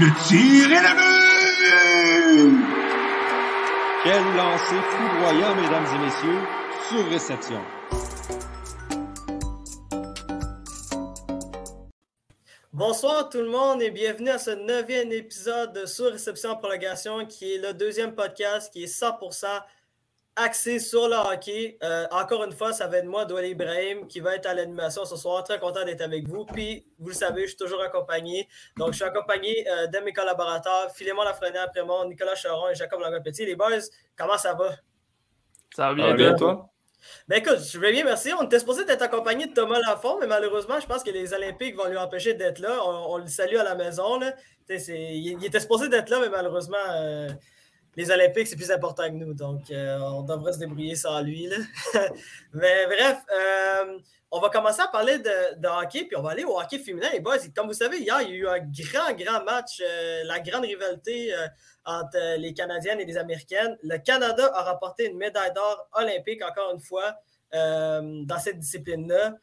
Le tir est le but! Quel lancer foudroyant, mesdames et messieurs, sur réception. Bonsoir tout le monde et bienvenue à ce neuvième épisode de Sur Réception Prolongation qui est le deuxième podcast qui est 100% axé sur le hockey. Euh, encore une fois, ça va être moi, Doual Ibrahim, qui va être à l'animation ce soir. Très content d'être avec vous. Puis, vous le savez, je suis toujours accompagné. Donc, je suis accompagné euh, de mes collaborateurs, Philémon Lafrenière, Prémont, Nicolas Charon et Jacob Langois-Petit. Les boys, comment ça va? Ça va bien, bien toi? Ben écoute, je vais bien, merci. On était supposé être accompagné de Thomas Lafont, mais malheureusement, je pense que les Olympiques vont lui empêcher d'être là. On, le salue à la maison. Là. Il, était supposé d'être là, mais malheureusement, euh, les Olympiques, c'est plus important que nous. Donc, euh, on devrait se débrouiller sans lui. Mais bref, euh, on va commencer à parler de, hockey, puis on va aller au hockey féminin. Et boys, comme vous savez, hier, il y a eu un grand, grand match, euh, la grande rivalité entre les Canadiennes et les Américaines. Le Canada a remporté une médaille d'or olympique, encore une fois, dans cette discipline-là.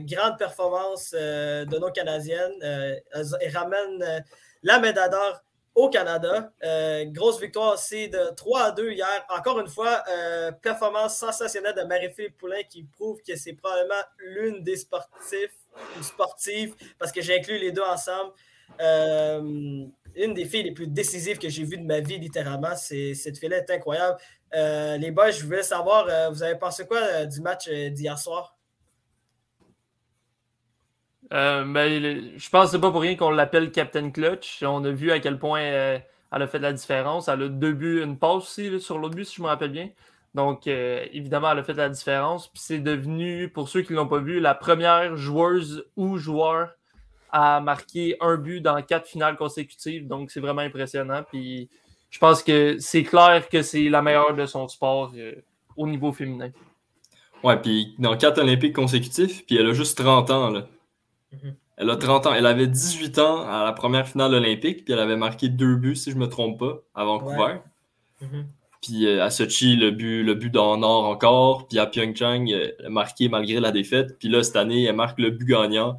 grande performance de nos Canadiennes. elles ramènent la médaille d'or au Canada. Euh, grosse victoire aussi de 3 à 2 hier. Encore une fois, euh, performance sensationnelle de Marie-Philippe Poulain qui prouve que c'est probablement l'une des sportifs sportives, parce que j'ai inclus les deux ensemble. Euh, une des filles les plus décisives que j'ai vues de ma vie, littéralement. Cette fille-là est incroyable. les boys, je voulais savoir, vous avez pensé quoi du match d'hier soir? Euh, ben, je pense que c'est pas pour rien qu'on l'appelle Captain Clutch. On a vu à quel point euh, elle a fait de la différence. Elle a deux buts, une passe aussi sur l'autre but, si je me rappelle bien. Donc, euh, évidemment, elle a fait de la différence. Puis c'est devenu, pour ceux qui ne l'ont pas vu, la première joueuse ou joueur à marquer un but dans quatre finales consécutives. Donc, c'est vraiment impressionnant. Puis je pense que c'est clair que c'est la meilleure de son sport au niveau féminin. Ouais, puis dans quatre Olympiques consécutifs, puis elle a juste 30 ans. Là. Mhm. Elle a 30 ans. Elle avait 18 ans à la première finale olympique, puis elle avait marqué deux buts, si je ne me trompe pas, à Vancouver. Mhm. Puis euh, à Sochi, le but, le but d'en or encore. Puis à Pyeongchang, euh, marqué malgré la défaite. Puis là, cette année, elle marque le but gagnant.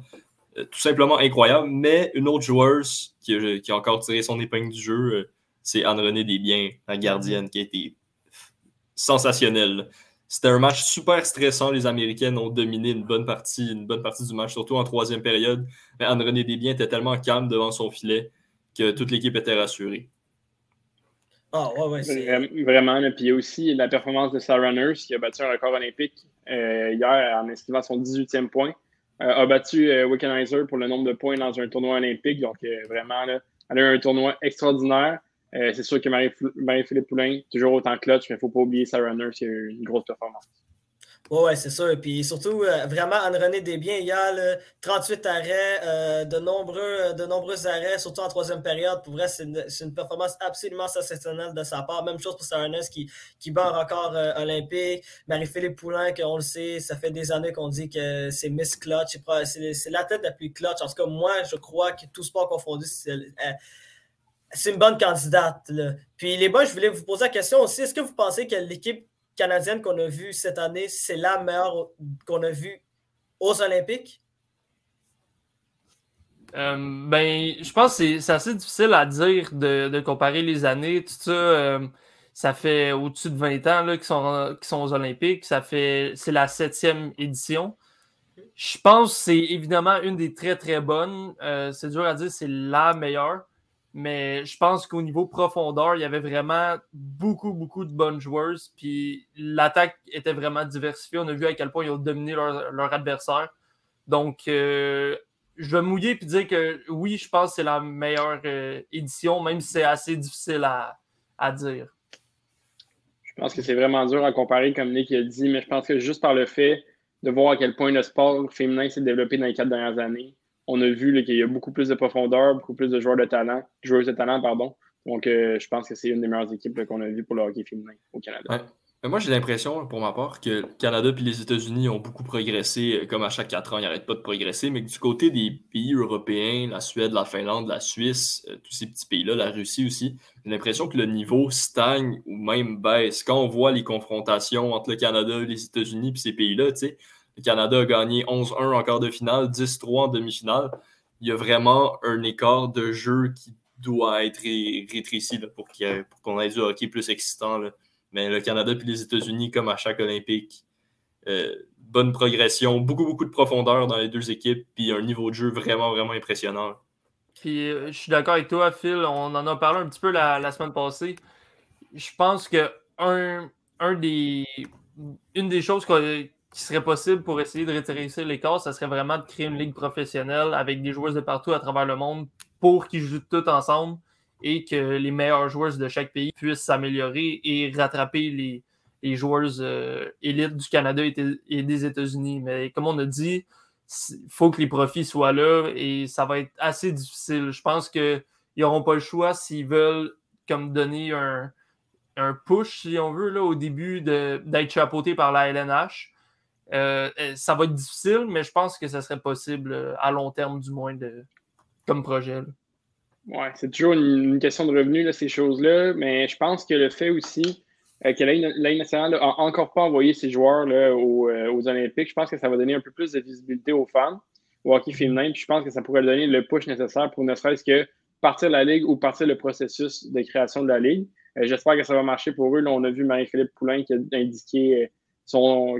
Euh, tout simplement incroyable. Mais une autre joueuse qui a, encore tiré son épingle du jeu, c'est Anne-Renée Desbiens, la gardienne, qui a été sensationnelle. C'était un match super stressant. Les Américaines ont dominé une bonne partie, une bonne partie du match, surtout en troisième période. Mais Anne-Renée Desbiens était tellement calme devant son filet que toute l'équipe était rassurée. Ah, ouais, ouais, Vraiment. Puis il y a aussi la performance de Sarah Nurse qui a battu un record olympique euh, hier en inscrivant son 18e point. Euh, a battu euh, Wickenheiser pour le nombre de points dans un tournoi olympique. Donc, vraiment, là, elle a eu un tournoi extraordinaire. Euh, c'est sûr que Marie-Philippe Poulain, toujours autant clutch, mais il ne faut pas oublier Sarah Nurse, qui a eu une grosse performance. Oui, ouais, c'est sûr. Puis surtout, euh, vraiment, Anne-Renée Desbiens, il y a 38 arrêts, euh, de, nombreux, de arrêts, surtout en troisième période. Pour vrai, c'est une, performance absolument sensationnelle de sa part. Même chose pour Sarah qui, qui bat un record olympique. Marie-Philippe Poulain, qu'on le sait, ça fait des années qu'on dit que c'est Miss Clutch. C'est la tête la plus clutch. En tout cas, moi, je crois que tout sport confondu, c'est c'est une bonne candidate. Puis les boys, je voulais vous poser la question aussi. Est-ce que vous pensez que l'équipe canadienne qu'on a vue cette année, c'est la meilleure qu'on a vue aux Olympiques? Euh, ben, je pense que c'est assez difficile à dire de, comparer les années. Tout ça, euh, ça fait au-dessus de 20 ans qu'ils sont, sont aux Olympiques. Ça fait, c'est la septième édition. Je pense que c'est évidemment une des très très bonnes. Euh, c'est dur à dire, c'est la meilleure. Mais je pense qu'au niveau profondeur, il y avait vraiment beaucoup, beaucoup de bonnes joueuses. Puis l'attaque était vraiment diversifiée. On a vu à quel point ils ont dominé leur, adversaire. Donc, euh, je vais mouiller et dire que oui, je pense que c'est la meilleure euh, édition, même si c'est assez difficile à, à, dire. Je pense que c'est vraiment dur à comparer, comme Nick a dit, mais je pense que juste par le fait de voir à quel point le sport féminin s'est développé dans les quatre dernières années, on a vu qu'il y a beaucoup plus de profondeur, beaucoup plus de joueurs de talent, joueuses de talent, pardon. Donc, euh, je pense que c'est une des meilleures équipes qu'on a vues pour le hockey féminin au Canada. Moi, j'ai l'impression, pour ma part, que le Canada et les États-Unis ont beaucoup progressé, euh, comme à chaque quatre ans, ils n'arrêtent pas de progresser, mais que du côté des pays européens, la Suède, la Finlande, la Suisse, euh, tous ces petits pays-là, la Russie aussi, j'ai l'impression que le niveau stagne ou même baisse. Quand on voit les confrontations entre le Canada, les États-Unis et ces pays-là, tu sais, le Canada a gagné 11-1 en quart de finale, 10-3 en demi-finale. Il y a vraiment un écart de jeu qui doit être rétréci pour qu'on ait du hockey plus excitant. Mais le Canada et les États-Unis, comme à chaque Olympique, euh, bonne progression, beaucoup, beaucoup de profondeur dans les deux équipes, puis un niveau de jeu vraiment, vraiment impressionnant. Puis euh, je suis d'accord avec toi, Phil. On en a parlé un petit peu la, semaine passée. Je pense que un, un des, une des choses qui serait possible pour essayer de rétrécir les cas, ça serait vraiment de créer une ligue professionnelle avec des joueurs de partout à travers le monde pour qu'ils jouent tous ensemble et que les meilleurs joueurs de chaque pays puissent s'améliorer et rattraper les, les joueurs euh, élites du Canada et, des États-Unis. Mais comme on a dit, il faut que les profits soient là et ça va être assez difficile. Je pense qu'ils n'auront pas le choix s'ils veulent comme donner un, push, si on veut, là, au début d'être chapeauté par la LNH. Euh, euh, ça va être difficile, mais je pense que ça serait possible à long terme, du moins, de, comme projet. Oui, c'est toujours une, question de revenus, ces choses-là, mais je pense que le fait aussi euh, que l'Aide nationale n'a encore pas envoyé ses joueurs là, aux, euh, aux, Olympiques, je pense que ça va donner un peu plus de visibilité aux femmes, au hockey féminin, puis je pense que ça pourrait donner le push nécessaire pour ne serait-ce que partir la Ligue ou partir le processus de création de la Ligue. Euh, j'espère que ça va marcher pour eux. Là, on a vu Marie-Philippe Poulain qui a indiqué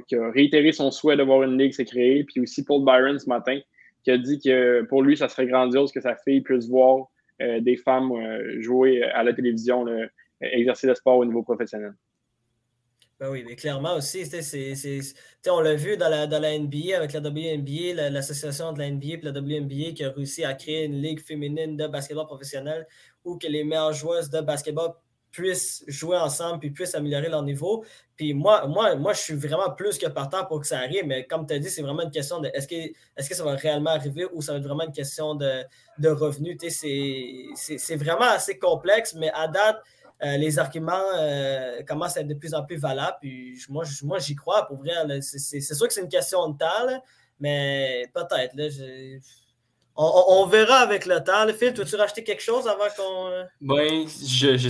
qui a réitéré son souhait d'avoir une Ligue s'est créée, puis aussi Paul Byron ce matin, qui a dit que pour lui, ça serait grandiose que sa fille puisse voir des femmes jouer à la télévision, exercer le sport au niveau professionnel. Ben oui, mais clairement aussi, on l'a vu dans la, dans la NBA avec la WNBA, l'association de la NBA et la WNBA qui a réussi à créer une ligue féminine de basketball professionnel où que les meilleures joueuses de basketball puissent jouer ensemble puis puissent améliorer leur niveau. Puis moi, moi, moi, je suis vraiment plus que partant pour que ça arrive, mais comme tu as dit, c'est vraiment une question de est-ce que, est que ça va réellement arriver ou ça va être vraiment une question de, de revenus. C'est vraiment assez complexe, mais à date, euh, les arguments euh, commencent à être de plus en plus valables. Puis moi, moi j'y crois pour vrai. C'est sûr que c'est une question de temps, mais peut-être. On, on, verra avec le temps. Le Phil, veux-tu racheter quelque chose avant qu'on. Euh? Ben, je, je,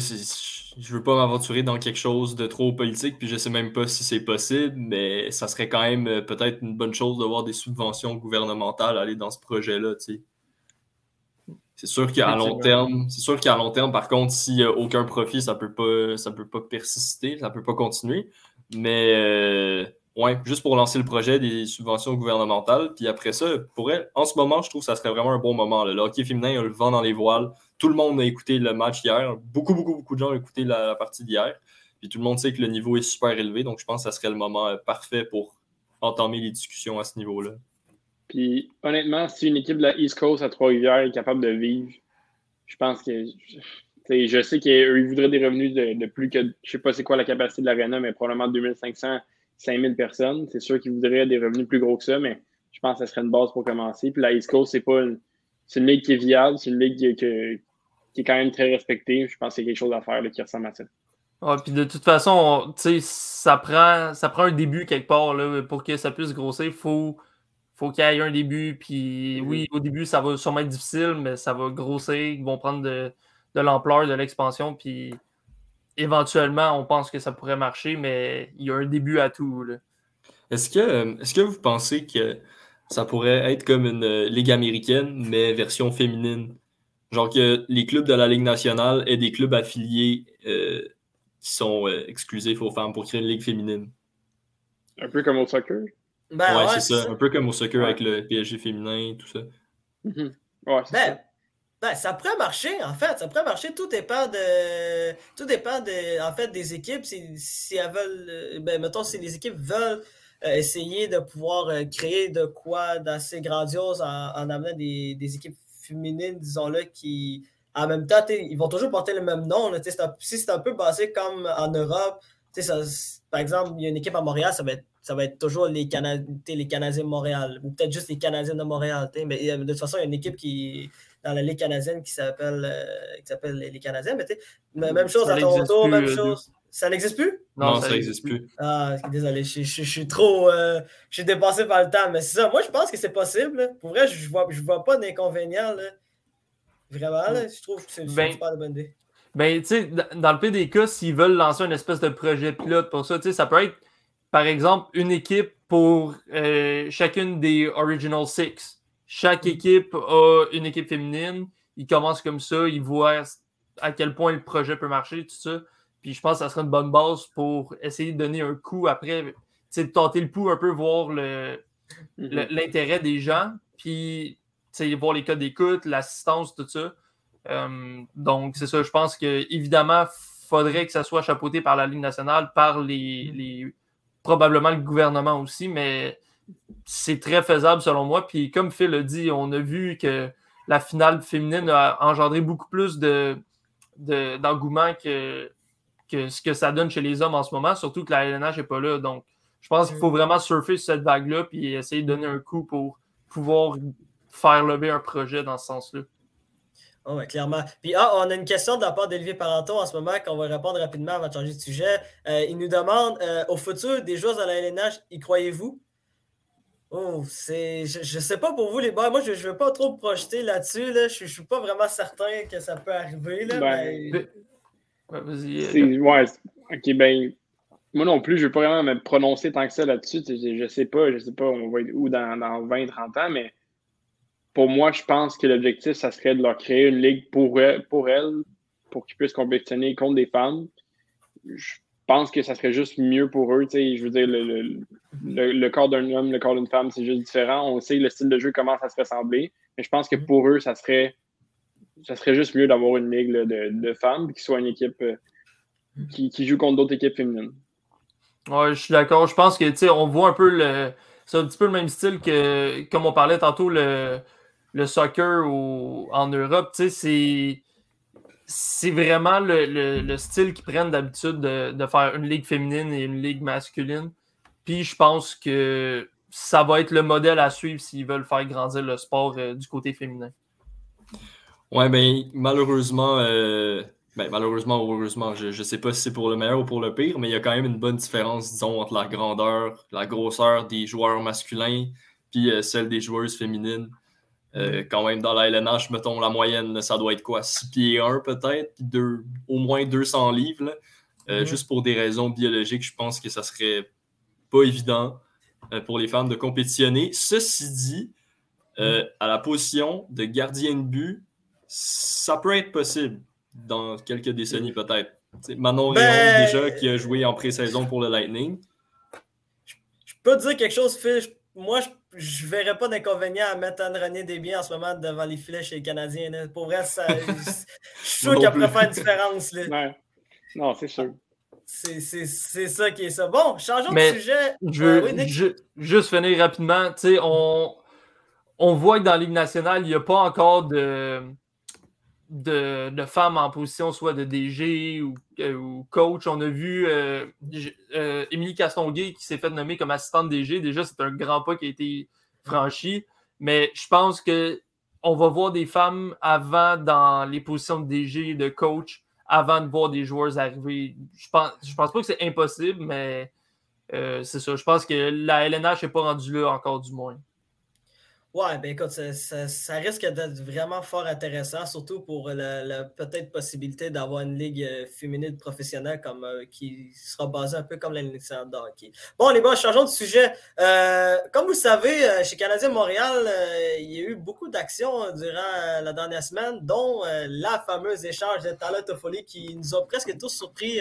je, veux pas m'aventurer dans quelque chose de trop politique, puis je sais même pas si c'est possible, mais ça serait quand même peut-être une bonne chose de voir des subventions gouvernementales aller dans ce projet-là, tu sais. C'est sûr qu'à long terme, c'est sûr qu'à long terme, par contre, s'il n'y a aucun profit, ça ne peut pas, ça peut pas persister, ça ne peut pas continuer. Mais euh, ouais, juste pour lancer le projet des subventions gouvernementales. Puis après ça, pour elle, en ce moment, je trouve que ça serait vraiment un bon moment. Le hockey féminin le vent dans les voiles. Tout le monde a écouté le match hier. Beaucoup, beaucoup, beaucoup de gens ont écouté la, partie d'hier. Puis tout le monde sait que le niveau est super élevé. Donc je pense que ça serait le moment euh, parfait pour entamer les discussions à ce niveau-là. Puis honnêtement, si une équipe de la East Coast à Trois-Rivières est capable de vivre, je pense que. Je sais qu'ils voudraient des revenus de, plus que. Je sais pas c'est quoi la capacité de l'Arena, mais probablement 2500, 5000 personnes. C'est sûr qu'ils voudraient des revenus plus gros que ça, mais je pense que ça serait une base pour commencer. Puis la East Coast, c'est pas une, une ligue qui est viable, c'est une ligue qui, est quand même très respectée. Je pense que c'est quelque chose à faire qui ressemble à ça. puis de toute façon, ça prend, ça prend un début quelque part là, pour que ça puisse grossir. Il faut faut qu'il y ait un début. Puis oui, au début, ça va sûrement être difficile, mais ça va grossir. Ils vont prendre de, l'ampleur, de l'expansion. Puis éventuellement, on pense que ça pourrait marcher, mais il y a un début à tout. Est-ce que, est que vous pensez que ça pourrait être comme une euh, ligue américaine, mais version féminine? Genre que les clubs de la Ligue nationale aient des clubs affiliés euh, qui sont euh, exclusifs aux femmes pour créer une ligue féminine. Un peu comme au soccer? Ben, ouais, c'est ça. Un peu comme au soccer avec le PSG féminin, tout ça. Mm-hmm. Ouais, ben, ça. Ben, ça pourrait marcher, en fait. Ça pourrait marcher. Tout dépend de. Tout dépend de, en fait, des équipes. Si, si elles veulent. Euh, ben, mettons, si les équipes veulent euh, essayer de pouvoir euh, créer de quoi d'assez grandiose en, en amenant des, des, équipes féminines, disons-le, qui. En même temps, ils vont toujours porter le même nom. Si c'est un peu basé comme en Europe, par exemple, il y a une équipe à Montréal, ça va être ça va être toujours les, les Canadiens de Montréal, ou peut-être juste les Canadiens de Montréal. Mais de toute façon, il y a une équipe qui dans la Ligue canadienne qui s'appelle euh, les Canadiens. Mais même chose à Toronto, même chose. Ça n'existe plus? Non, ça n'existe plus. Ah, désolé, je, suis trop. Euh, je suis dépassé par le temps. Mais c'est ça. Moi, je pense que c'est possible. Pour vrai, je ne vois, je vois pas d'inconvénient. Vraiment, je trouve que c'est ben, super bonne idée. Ben, tu sais, dans le pire des cas, s'ils veulent lancer une espèce de projet pilote pour ça, tu sais, ça peut être par exemple, une équipe pour euh, chacune des Original Six. Chaque équipe a une équipe féminine. il commence comme ça, il voit à quel point le projet peut marcher, tout ça. Puis je pense que ça sera une bonne base pour essayer de donner un coup après, de tenter le pouls un peu, voir mm-hmm. l'intérêt des gens, puis voir les cas d'écoute, l'assistance, tout ça. Euh, donc, c'est ça, je pense que évidemment, faudrait que ça soit chapeauté par la Ligue nationale, par les, probablement le gouvernement aussi, mais c'est très faisable selon moi. Puis comme Phil a dit, on a vu que la finale féminine a engendré beaucoup plus de, d'engouement que, que ce que ça donne chez les hommes en ce moment, surtout que la LNH n'est pas là. Donc, je pense qu'il faut vraiment surfer sur cette vague-là puis essayer de donner un coup pour pouvoir faire lever un projet dans ce sens-là. Oh, clairement. Puis, ah, on a une question de la part d'Olivier Parenton en ce moment qu'on va répondre rapidement avant de changer de sujet. Euh, il nous demande euh, au futur des joueurs de la LNH, y croyez-vous? Oh, c'est. Je, ne sais pas pour vous, les boys. Moi, je ne veux pas trop me projeter là-dessus. Là. Je ne suis pas vraiment certain que ça peut arriver. Là, ben, Ouais, vas-y. Ouais, ok, ben. Moi non plus, je ne veux pas vraiment me prononcer tant que ça là-dessus. Je ne sais pas, je sais pas, on va être où dans, dans 20-30 ans, mais pour moi, je pense que l'objectif, ça serait de leur créer une ligue pour, elles, pour, elles, pour qu'ils puissent compétitionner contre des femmes. Je pense que ça serait juste mieux pour eux. Je veux dire, le, le, corps d'un homme, le corps d'une femme, c'est juste différent. On sait le style de jeu commence à se ressembler. Mais je pense que pour eux, ça serait, ça serait juste mieux d'avoir une ligue de, de, femmes qui soit une équipe euh, qui, qui, joue contre d'autres équipes féminines. Ouais, je suis d'accord. Je pense que, tu sais, on voit un peu le. C'est un petit peu le même style que, comme on parlait tantôt, le, le soccer en Europe, c'est c'est vraiment le, style qu'ils prennent d'habitude de, faire une ligue féminine et une ligue masculine. Puis je pense que ça va être le modèle à suivre s'ils veulent faire grandir le sport euh, du côté féminin. Ouais, ben malheureusement, euh, ben, malheureusement je ne sais pas si c'est pour le meilleur ou pour le pire, mais il y a quand même une bonne différence, disons, entre la grandeur, la grosseur des joueurs masculins puis euh, celle des joueuses féminines. Euh, quand même, dans la LNH, mettons la moyenne, ça doit être quoi? 6 pieds 1 peut-être, puis au moins 200 livres. Euh, juste pour des raisons biologiques, je pense que ça serait pas évident euh, pour les femmes de compétitionner. Ceci dit, à la position de gardien de but, ça peut être possible dans quelques décennies peut-être. Manon ben... déjà, qui a joué en pré-saison pour le Lightning. Je peux te dire quelque chose, Phil. Moi, je je ne verrais pas d'inconvénient à mettre Anne-René Desbiens en ce moment devant les filets chez les Canadiens. Pour vrai, ça, je, suis sûr qu'elle pourrait faire une différence. Là. Non, c'est sûr. C'est ça qui est ça. Bon, changeons de sujet. Je veux euh, juste finir rapidement. On, on voit que dans la Ligue nationale, il n'y a pas encore de, de, femmes en position soit de DG euh, ou, coach. On a vu euh, euh, Émilie Castonguay qui s'est fait nommer comme assistante DG. Déjà, c'est un grand pas qui a été franchi. Mais je pense que on va voir des femmes avant dans les positions de DG, de coach, avant de voir des joueurs arriver. Je pense, je pense pas que c'est impossible, mais c'est ça. Je pense que la LNH n'est pas rendue là encore du moins. Ouais, ben écoute, ça, risque d'être vraiment fort intéressant, surtout pour la, peut-être possibilité d'avoir une ligue euh, féminine professionnelle comme, euh, qui sera basée un peu comme la Ligue de hockey. Bon, les gars, changeons de sujet. Euh, comme vous le savez, chez Canadien Montréal, il y a eu beaucoup d'actions durant la dernière semaine, dont la fameuse échange de Tala Toffoli qui nous a presque tous surpris.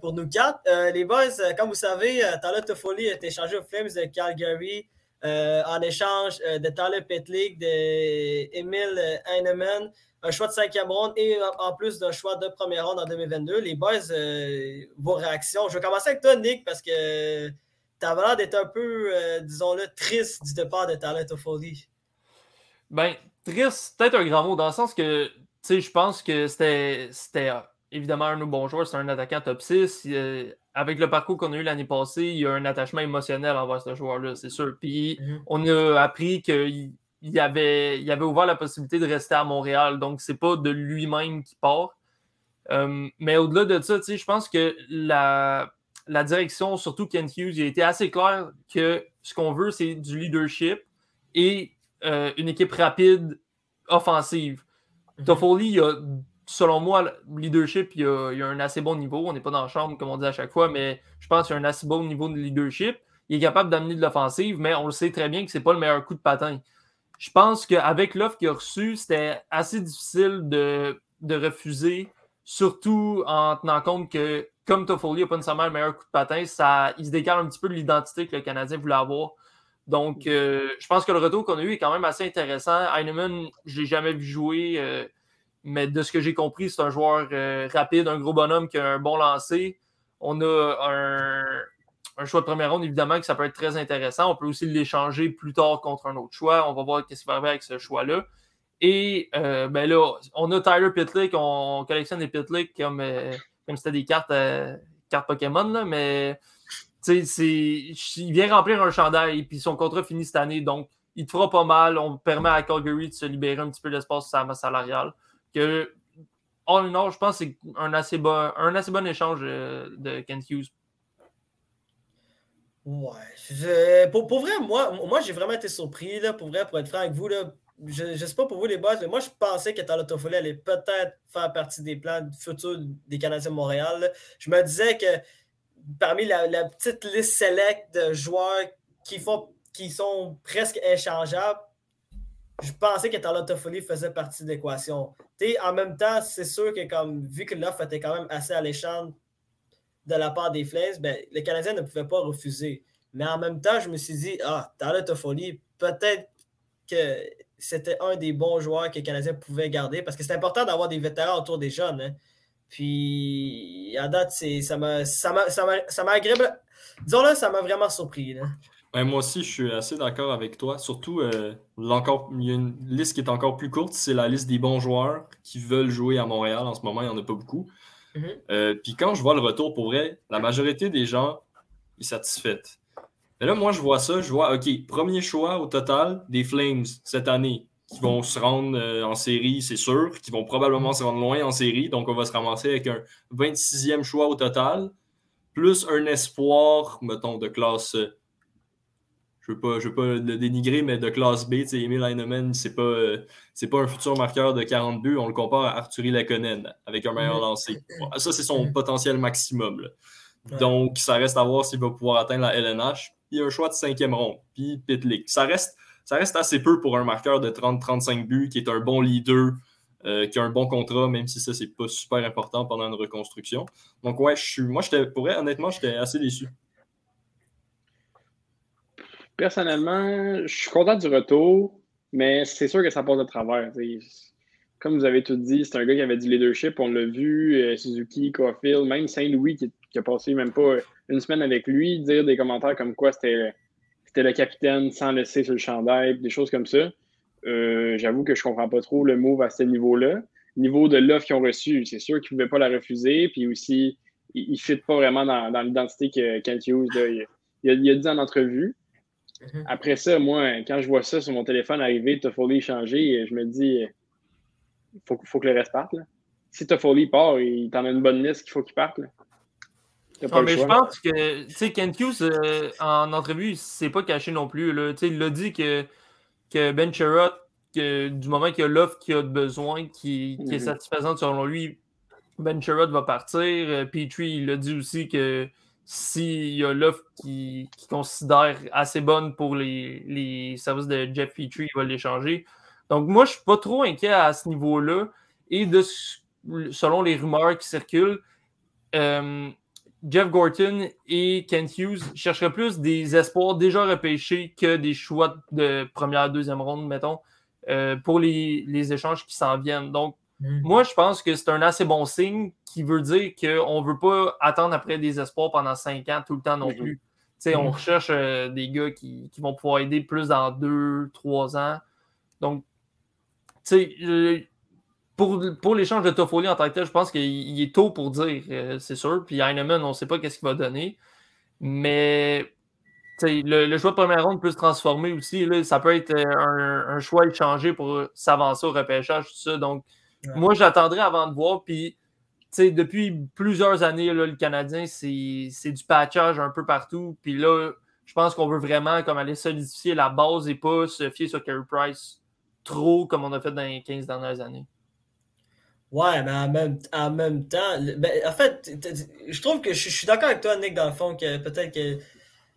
pour nous quatre. les boys, comme vous savez, Tala Toffoli a été échangé aux Flames de Calgary euh, en échange euh, de Tyler Petlik, d'Emile Heinemann, un choix de cinquième ronde et en plus d'un choix de première ronde en 2022. Les boys, euh, vos réactions. Je vais commencer avec toi, Nick, parce que tu as l'air d'être un peu, disons-le, triste du départ de Tyler Toffoli. Ben, triste, peut-être un grand mot, dans le sens que, tu sais, je pense que c'était évidemment un bons joueurs, c'est un attaquant top 6 avec le parcours qu'on a eu l'année passée, il y a un attachement émotionnel envers ce joueur-là, c'est sûr. Puis mhm. on a appris qu'il il avait, il avait ouvert la possibilité de rester à Montréal. Donc, c'est pas de lui-même qui part. Euh, mais au-delà de ça, je pense que la, la direction, surtout Kent Hughes, il a été assez clair que ce qu'on veut, c'est du leadership et euh, une équipe rapide, offensive. Mm Toffoli, il a selon moi, leadership, il y, a, un assez bon niveau. On n'est pas dans la chambre, comme on dit à chaque fois, mais je pense qu'il y a un assez bon niveau de leadership. Il est capable d'amener de l'offensive, mais on le sait très bien que ce n'est pas le meilleur coup de patin. je pense qu'avec l'offre qu'il a reçue, c'était assez difficile de, de, refuser, surtout en tenant compte que, comme Toffoli n'a pas nécessairement le meilleur coup de patin, ça, il se décale un petit peu de l'identité que le Canadien voulait avoir. Donc, euh, je pense que le retour qu'on a eu est quand même assez intéressant. Heinemann, je ne l'ai jamais vu jouer, euh, mais de ce que j'ai compris, c'est un joueur euh, rapide, un gros bonhomme qui a un bon lancer. On a un, choix de première ronde, évidemment, que ça peut être très intéressant. On peut aussi l'échanger plus tard contre un autre choix. On va voir ce qui va arriver avec ce choix-là. Et euh, ben là, on a Tyler Pitlick, on collectionne des Pitlick comme, euh, c'était des cartes, euh, cartes Pokémon, là, mais il vient remplir un chandail, puis son contrat finit cette année, donc il te fera pas mal. On permet à Calgary de se libérer un petit peu d'espace sur sa masse salariale. Que, all in all, je pense que c'est un assez bon, un assez bon échange de Kent Hughes Ouais. Pour, pour, vrai, moi, moi j'ai vraiment été surpris. Là, pour vrai, pour être franc avec vous, là, je ne sais pas pour vous les boys, mais moi je pensais que Talatofolie allait peut-être faire partie des plans futurs des Canadiens de Montréal. Je me disais que parmi la, petite liste select de joueurs qui, font, qui sont presque échangeables, je pensais que Talatofolie faisait partie de l'équation. En même temps, c'est sûr que comme vu que l'offre était quand même assez alléchante de la part des Flames, ben, les Canadiens ne pouvaient pas refuser. Mais en même temps, je me suis dit, ah, peut-être que c'était un des bons joueurs que les Canadiens pouvaient garder parce que c'est important d'avoir des vétérans autour des jeunes. Hein. Puis, à date, ça m'a agréable. Disons-le, ça m'a vraiment surpris. Moi aussi, je suis assez d'accord avec toi. Surtout, euh, il y a une liste qui est encore plus courte, c'est la liste des bons joueurs qui veulent jouer à Montréal. En ce moment, il n'y en a pas beaucoup. Mhm. Euh, puis quand je vois le retour pour vrai, la majorité des gens sont satisfaits. Mais là, moi, je vois ça, je vois, OK, premier choix au total des Flames cette année qui vont se rendre euh, en série, c'est sûr, qui vont probablement se rendre loin en série. Donc, on va se ramasser avec un 26e choix au total, plus un espoir, mettons, de classe euh, je ne veux, pas le dénigrer, mais de classe B, Emil Heinemann, c'est pas, euh, pas un futur marqueur de 42. On le compare à Arthurie Laconen avec un meilleur lancé. ça, c'est son potentiel maximum. Donc, ça reste à voir s'il va pouvoir atteindre la LNH. Puis un choix de cinquième ronde. Puis Pitlick. Ça reste, ça reste assez peu pour un marqueur de 30-35 buts qui est un bon leader. Euh, qui a un bon contrat, même si ça, c'est pas super important pendant une reconstruction. Donc, ouais, je suis, moi, j'étais, pour honnêtement, j'étais assez déçu. Personnellement, je suis content du retour, mais c'est sûr que ça passe de travers. Comme vous avez tout dit, c'est un gars qui avait du leadership, on l'a vu, euh, Suzuki, Caulfield, même Saint-Louis qui, a passé même pas une semaine avec lui, dire des commentaires comme quoi c'était le capitaine sans laisser sur le chandail, des choses comme ça. Euh, j'avoue que je comprends pas trop le move à ce niveau-là. Niveau de l'offre qu'ils ont reçue, c'est sûr qu'ils ne pouvaient pas la refuser, puis aussi, il ne fit pas vraiment dans, l'identité que Kent Hughes il, a, il a dit en entrevue. Mhm. Après ça, moi, quand je vois ça sur mon téléphone arriver, Toffoli changer, je me dis, il faut, faut, que le reste parte. Là. Si Toffoli part, il t'en a une bonne liste qu'il faut qu'il parte. mais je pense que, tu sais, Kent Hughes, euh, en entrevue, il s'est pas caché non plus. Là. Il l'a dit que, que Ben Sherrod, du moment qu'il y a l'offre qu'il a besoin, qui, qui est mhm. satisfaisante selon lui, Ben Sherrod va partir. Euh, Petrie, il a dit aussi que s'il y a l'offre qui, considère assez bonne pour les, services de Jeff Petrie, il va l'échanger. Donc, moi, je ne suis pas trop inquiet à ce niveau-là. Et de, selon les rumeurs qui circulent, euh, Jeff Gorton et Kent Hughes chercheraient plus des espoirs déjà repêchés que des choix de première, deuxième ronde, mettons, euh, pour les, les, échanges qui s'en viennent. Donc, Mhm. Moi, je pense que c'est un assez bon signe qui veut dire qu'on ne veut pas attendre après des espoirs pendant cinq ans tout le temps non plus. On mhm. recherche euh, des gars qui, vont pouvoir aider plus dans deux, trois ans. Donc, euh, pour, pour l'échange de Toffoli en tant que tel, je pense qu'il est tôt pour dire, euh, c'est sûr. Puis Heinemann, on ne sait pas qu'est-ce qu'il va donner. Mais le, le, choix de première ronde peut se transformer aussi. Là, ça peut être un, un choix échangé pour s'avancer au repêchage, tout ça. Donc, moi, j'attendrai avant de voir. Puis, depuis plusieurs années, là, le Canadien, c'est du patchage un peu partout. Puis là, je pense qu'on veut vraiment comme aller solidifier la base et pas se fier sur Carey Price trop comme on a fait dans les 15 dernières années. Ouais, mais en même, en même temps, ben, en fait, je trouve que je, suis d'accord avec toi, Nick, dans le fond, que peut-être que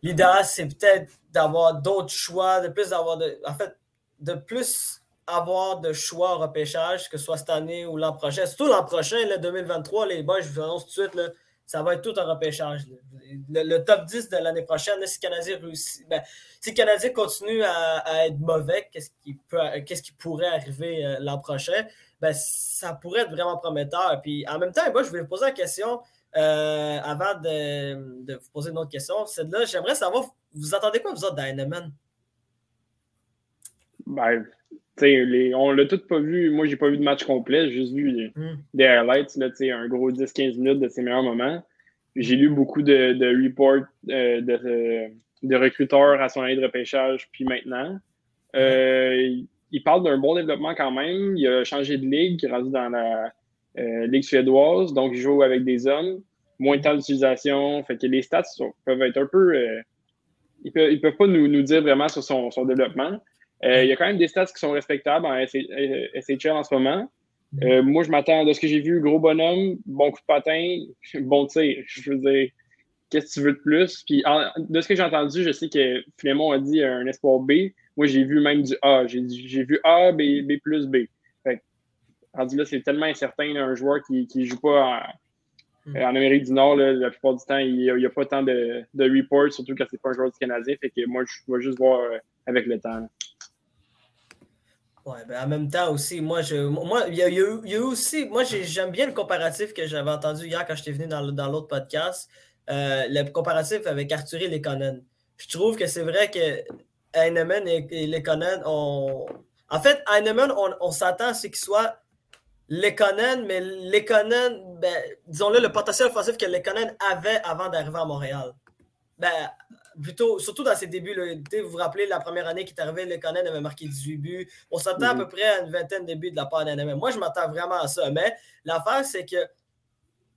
l'idéal, c'est peut-être d'avoir d'autres choix, de plus d'avoir de. En fait, de plus avoir de choix au repêchage, que ce soit cette année ou l'an prochain. Surtout l'an prochain, le 2023, les boys, je vous annonce tout de suite, là, ça va être tout un repêchage. Le, top 10 de l'année prochaine, si le Canadien ben, si le Canadien continue à, être mauvais, qu'est-ce qui, peut, qu'est-ce qui pourrait arriver euh, l'an prochain? Ben, ça pourrait être vraiment prometteur. Puis en même temps, je vais vous poser la question euh, avant de, vous poser une autre question. C'est là, j'aimerais savoir, vous attendez quoi, vous autres, d'Heinemann? Ben, les, on l'a tout pas vu. Moi, j'ai pas vu de match complet. J'ai juste vu hmm. des highlights, là, un gros 10-15 minutes de ses meilleurs moments. J'ai lu beaucoup de, de reports euh, de, de, recruteurs à son année de repêchage, puis maintenant. Euh, il parle d'un bon développement quand même. Il a changé de ligue, il est rendu dans la euh, ligue suédoise, donc il joue avec des hommes. Moins de temps d'utilisation. Fait que les stats peuvent être un peu. ils peuvent, peuvent pas nous, nous, dire vraiment sur son, son développement. Euh, il y a quand même des stats qui sont respectables en SHL en ce moment. Euh, moi, je m'attends de ce que j'ai vu, gros bonhomme, bon coup de patin, bon tir. Je veux dire, qu'est-ce que tu veux de plus? Puis de ce que j'ai entendu, je sais que Clément a dit un espoir B. Moi, j'ai vu même du A. J'ai vu A, B, B plus B. Fait rendu là, c'est tellement incertain, un joueur qui ne joue pas en, en Amérique du Nord, la plupart du temps, il n'y a, pas tant de, de reports, surtout quand c'est pas un joueur du Canadien. Fait que moi, je vais juste voir euh, avec le temps. Ouais, ben en même temps aussi, moi, je, moi, il y, a, eu aussi, moi, j'aime bien le comparatif que j'avais entendu hier quand j'étais venu dans, l'autre podcast, euh, le comparatif avec Arthur et Lekonen. Je trouve que c'est vrai que Heinemann et, et Lekonen ont. En fait, Heinemann, on, s'attend à ce qu'il soit Lekonen, mais Lekonen, ben, disons-le, le potentiel offensif que Lekonen avait avant d'arriver à Montréal. Ben, plutôt, surtout dans ses débuts, vous vous rappelez, la première année qui est arrivée, le Conan avait marqué 18 buts. On s'attend à mhm. peu près à une vingtaine de buts de la part d'Anemen. Moi, je m'attends vraiment à ça. Mais l'affaire, c'est que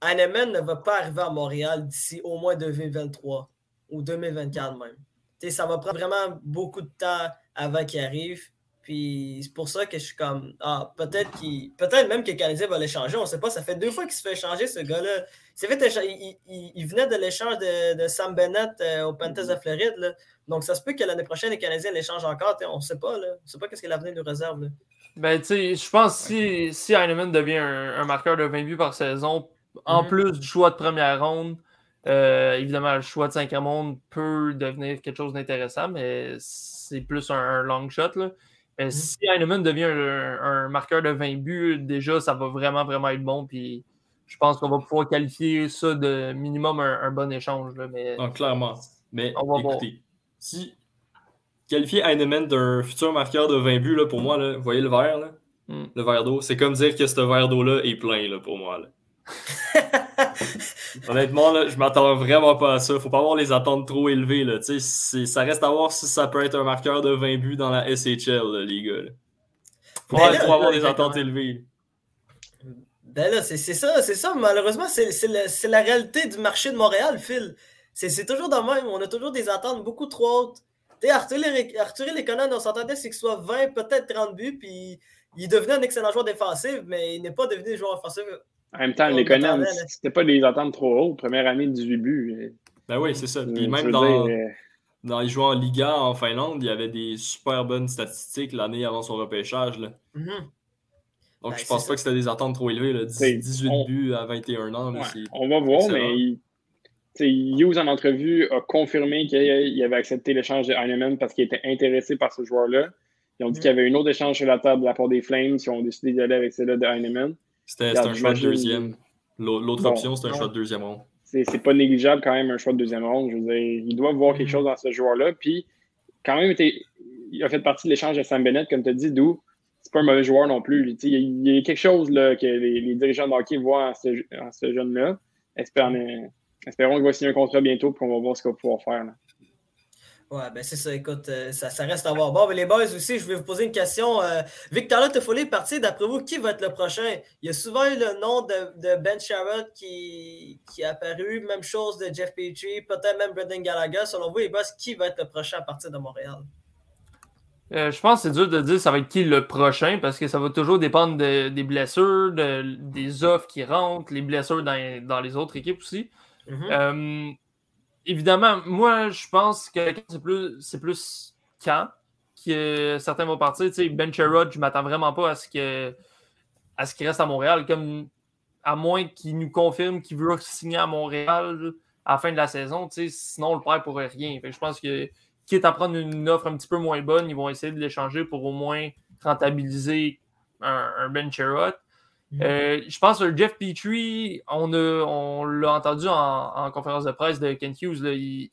Anemen ne va pas arriver à Montréal d'ici au moins 2023 ou 2024 même. ça va prendre vraiment beaucoup de temps avant qu'il arrive. Puis c'est pour ça que je suis comme Ah, peut-être qu'il. Peut-être même que le Canadien va l'échanger. On ne sait pas. Ça fait deux fois qu'il se fait échanger, ce gars-là. Il, il, venait de l'échange de, Sam Bennett euh, au Panthers de Floride. Donc ça se peut que l'année prochaine, les Canadiens l'échangent encore. On ne sait pas. Là. On ne sait pas qu'est-ce que l'avenir nous réserve. Ben, tu sais, je pense que si, si Heinemann devient un, marqueur de 20 buts par saison, en mhm. plus du choix de première ronde, euh, évidemment, le choix de cinquième ronde peut devenir quelque chose d'intéressant, mais c'est plus un, long shot. Là. Euh, mhm. Si Heinemann devient un, marqueur de 20 buts, déjà, ça va vraiment, vraiment être bon. Puis je pense qu'on va pouvoir qualifier ça de minimum un, bon échange. mais... clairement. Mais écoutez, si qualifier Heinemann d'un futur marqueur de 20 buts, là, pour moi, là, vous voyez le verre, là? Hmm. le verre d'eau, c'est comme dire que ce verre d'eau-là est plein là, pour moi. Là. Honnêtement, là, je m'attends vraiment pas à ça. Faut pas avoir les attentes trop élevées. Là. Ça reste à voir si ça peut être un marqueur de 20 buts dans la SHL, les gars. Faut, pas avoir des attentes élevées. Ben là, c'est ça, c'est ça. Malheureusement, c'est la réalité du marché de Montréal, Phil. C'est toujours dans le même. On a toujours des attentes beaucoup trop hautes. Arthur, Arthur et les on s'entendait c'est que soit 20, peut-être 30 buts, puis il devenait un excellent joueur défensif, mais il n'est pas devenu un joueur offensif en même temps, les connards, c'était pas des attentes trop hautes. Première année, 18 buts. Ben oui, c'est ça. Puis même dans, euh, dans les joueurs en Liga en Finlande, il y avait des super bonnes statistiques l'année avant son repêchage. Là. Mm-hmm. Donc, ben, je pense pas que c'était des attentes trop élevées. Là. 18 buts à 21 ans. on va voir, mais Hughes, en entrevue, a confirmé qu'il avait accepté l'échange de Heinemann parce qu'il était intéressé par ce joueur-là. Ils ont dit mm-hmm. qu'il y avait une autre échange sur la table de la part des Flames. Ils ont décidé d'aller avec celle-là de Heinemann. C'était un choix de deuxième. L'autre option, c'était un choix de deuxième ronde. C'est pas négligeable quand même un choix de deuxième ronde. Je veux dire, il doit voir quelque mm. chose dans ce joueur-là. Puis, quand même, il a fait partie de l'échange de Sam Bennett, comme tu as dit, d'où c'est pas un mauvais joueur non plus. Il y a quelque chose là, que les, dirigeants de hockey voient en ce, jeune-là. Espérons, espérons qu'il va signer un contrat bientôt pour qu'on va voir ce qu'il va pouvoir faire. Ouais, ben c'est ça, écoute, euh, ça, ça, reste à voir. Bon, mais les boys aussi, je vais vous poser une question. Euh, Victor Toffoli est parti, d'après vous, qui va être le prochain? Il y a souvent eu le nom de, Ben Sherrod qui, qui est apparu, même chose de Jeff Petrie, peut-être même Brendan Gallagher. Selon vous, les boys, qui va être le prochain à partir de Montréal? Euh, je pense que c'est dur de dire ça va être qui le prochain parce que ça va toujours dépendre des blessures, des offres qui rentrent, les blessures dans, les autres équipes aussi. Mm-hmm. Évidemment, moi, je pense que c'est plus, c'est plus quand que certains vont partir. Tu sais, ben Sherrod, je ne m'attends vraiment pas à ce que à ce qu'il reste à Montréal. Comme à moins qu'il nous confirme qu'il veut signer à Montréal à la fin de la saison. Sinon, on le perd pour rien. je pense que quitte à prendre une offre un petit peu moins bonne, ils vont essayer de l'échanger pour au moins rentabiliser un, Ben Sherrod. Mm-hmm. Euh, je pense que Jeff Petrie, on, on l'a entendu en, conférence de presse de Kent Hughes, il,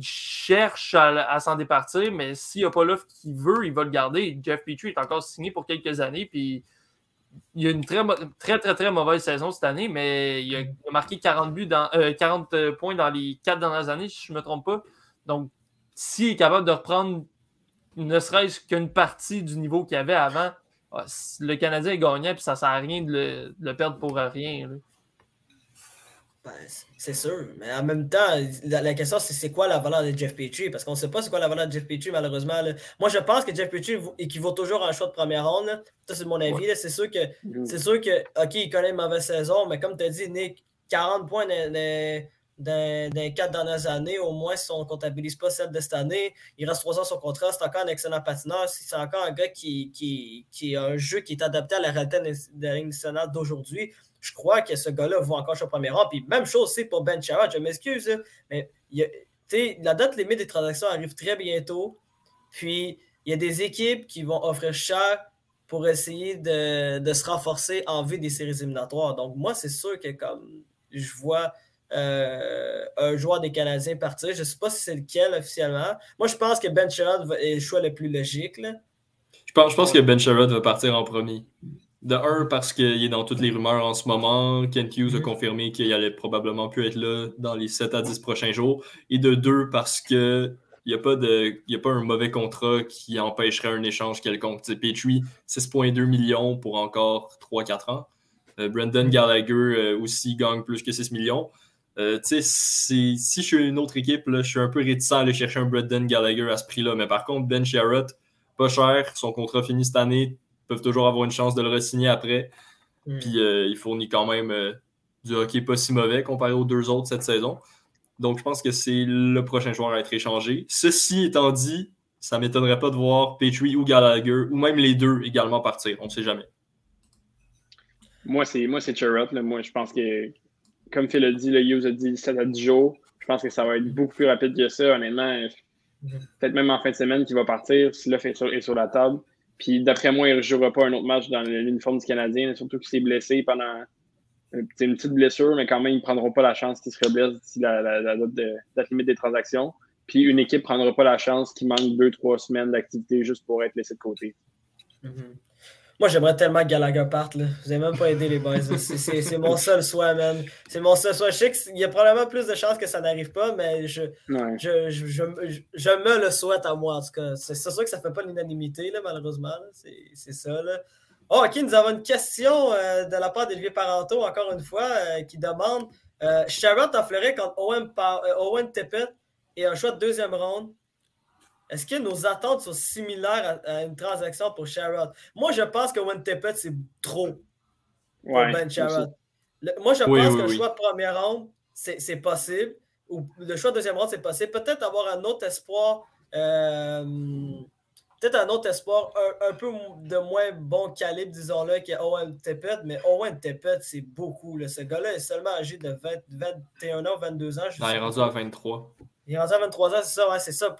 cherche à, s'en départir, mais s'il n'y a pas l'offre qu'il veut, il va le garder. Jeff Petrie est encore signé pour quelques années, puis il a une très, très, très, très mauvaise saison cette année, mais il a, marqué 40, buts dans, 40 euh, points dans les quatre dernières années, si je ne me trompe pas. Donc, s'il est capable de reprendre ne serait-ce qu'une partie du niveau qu'il avait avant, ah, le Canadien est gagnant, puis ça ne sert à rien de le, perdre pour rien. Ben, c'est sûr, mais en même temps, la, question c'est c'est quoi la valeur de Jeff Petrie? Parce qu'on ne sait pas c'est quoi la valeur de Jeff Petrie malheureusement. Moi je pense que Jeff Petrie équivaut toujours à un choix de première ronde. Ça c'est mon avis. C'est sûr que c'est sûr que OK, il connaît une mauvaise saison, mais comme tu as dit, Nick, 40 points dans les quatre dernières années, au moins si on ne comptabilise pas celle de cette année, il reste trois ans sur contrat, c'est encore un excellent patineur, c'est encore un gars qui, qui, a un jeu qui est adapté à la réalité de la nationale d'aujourd'hui. Je crois que ce gars-là va encore sur premier rang. Puis même chose aussi pour Ben Sherrod, je m'excuse, mais la date limite des transactions arrive très bientôt. Puis il y a des équipes qui vont offrir cher pour essayer de, de se renforcer en vue des séries éliminatoires. Donc moi, c'est sûr que comme je vois euh, un joueur des Canadiens partir. Je ne sais pas si c'est lequel officiellement. Moi, je pense que Ben Sherrod est le choix le plus logique. Je, pense, je pense que Ben Sherrod va partir en premier. De un, parce qu'il est dans toutes les rumeurs en ce moment. Kent Hughes a mm-hmm. confirmé qu'il allait probablement plus être là dans les 7 à 10 prochains jours. Et de deux, parce que il n'y a, pas a pas un mauvais contrat qui empêcherait un échange quelconque. Petrie, 6,2 millions pour encore 3-4 ans. Euh, Brendan mm-hmm. Gallagher euh, aussi gagne plus que 6 millions. Euh, si je suis une autre équipe, je suis un peu réticent à aller chercher un Brendan Gallagher à ce prix-là. Mais par contre, Ben Sherrod, pas cher, son contrat finit cette année, peuvent toujours avoir une chance de le re-signer après. Hmm. Puis euh, il fournit quand même euh, du hockey pas si mauvais comparé aux deux autres cette saison. Donc je pense que c'est le prochain joueur à être échangé. Ceci étant dit, ça ne m'étonnerait pas de voir Petrie ou Gallagher, ou même les deux également partir. On ne sait jamais. Moi, c'est moi c'est Moi, je pense que comme Phil a dit, le Hughes a dit 7 à 10 jours. Je pense que ça va être beaucoup plus rapide que ça, honnêtement. Peut-être même en fin de semaine qu'il va partir si l'offre est sur, la table. Puis d'après moi, il ne jouera pas un autre match dans l'uniforme du Canadien, surtout qu'il s'est blessé pendant une petite blessure, mais quand même, ils ne prendront pas la chance qu'il se reblesse d'ici la, la, date, limite des transactions. Puis une équipe ne prendra pas la chance qu'il manque deux, trois semaines d'activité juste pour être laissé de côté. Mm-hmm. Moi, j'aimerais tellement que Gallagher parte. Là. Vous n'avez même pas aidé les boys. C'est mon seul souhait, man. C'est mon seul souhait. Je sais qu'il y a probablement plus de chances que ça n'arrive pas, mais je, je, je, je, me le souhaite à moi, en tout cas. C'est sûr que ça ne fait pas l'unanimité, malheureusement. C'est ça. Là. Oh, OK, nous avons une question euh, de la part d'Olivier Parenteau, encore une fois, euh, qui demande euh, en fleuret contre Owen, euh, Owen Tippett et un choix de deuxième ronde. Est-ce que nos attentes sont similaires à, une transaction pour Sherrod? Moi, je pense que Tippett, c'est trop pour Ben Sherrod. Moi, je pense que le choix de première ronde, c'est possible. Ou le choix de deuxième ronde, c'est possible. Peut-être avoir un autre espoir. Euh, peut-être un autre espoir un, peu de moins bon calibre, disons-le, que Owen Tippett. Mais Owen Tippett, c'est beaucoup. Ce gars-là est seulement âgé de 21 ans, 22 ans. il est rendu à 23. Il est rendu à 23 ans, c'est ça, c'est ça.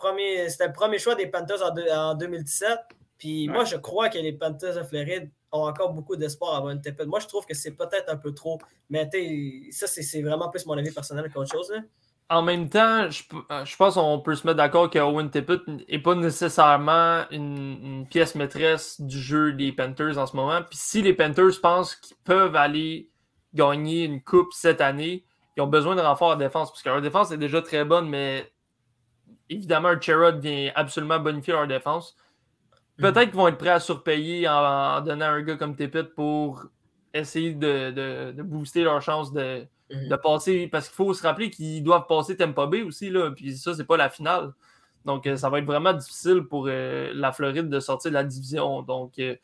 C'était le premier choix des Panthers en, 2017. Puis moi, je crois que les Panthers de Floride ont encore beaucoup d'espoir à avoir une Tippett. Moi, je trouve que c'est peut-être un peu trop. Mais ça, c'est vraiment plus mon avis personnel qu'autre chose. En même temps, je, je pense qu'on peut se mettre d'accord que Owen Tippett n'est pas nécessairement une, pièce maîtresse du jeu des Panthers en ce moment. Puis si les Panthers pensent qu'ils peuvent aller gagner une coupe cette année, ils ont besoin de renfort en défense, parce que leur défense est déjà très bonne, mais évidemment, Cherrod vient absolument bonifier leur défense. Peut-être mhm. qu'ils vont être prêts à surpayer en, donnant un gars comme Tepit pour essayer de, booster leur chance de, mhm. passer. Parce qu'il faut se rappeler qu'ils doivent passer Tempo B aussi, là, puis ça, c'est pas la finale. Donc, euh, ça va être vraiment difficile pour euh, la Floride de sortir de la division. Donc, euh,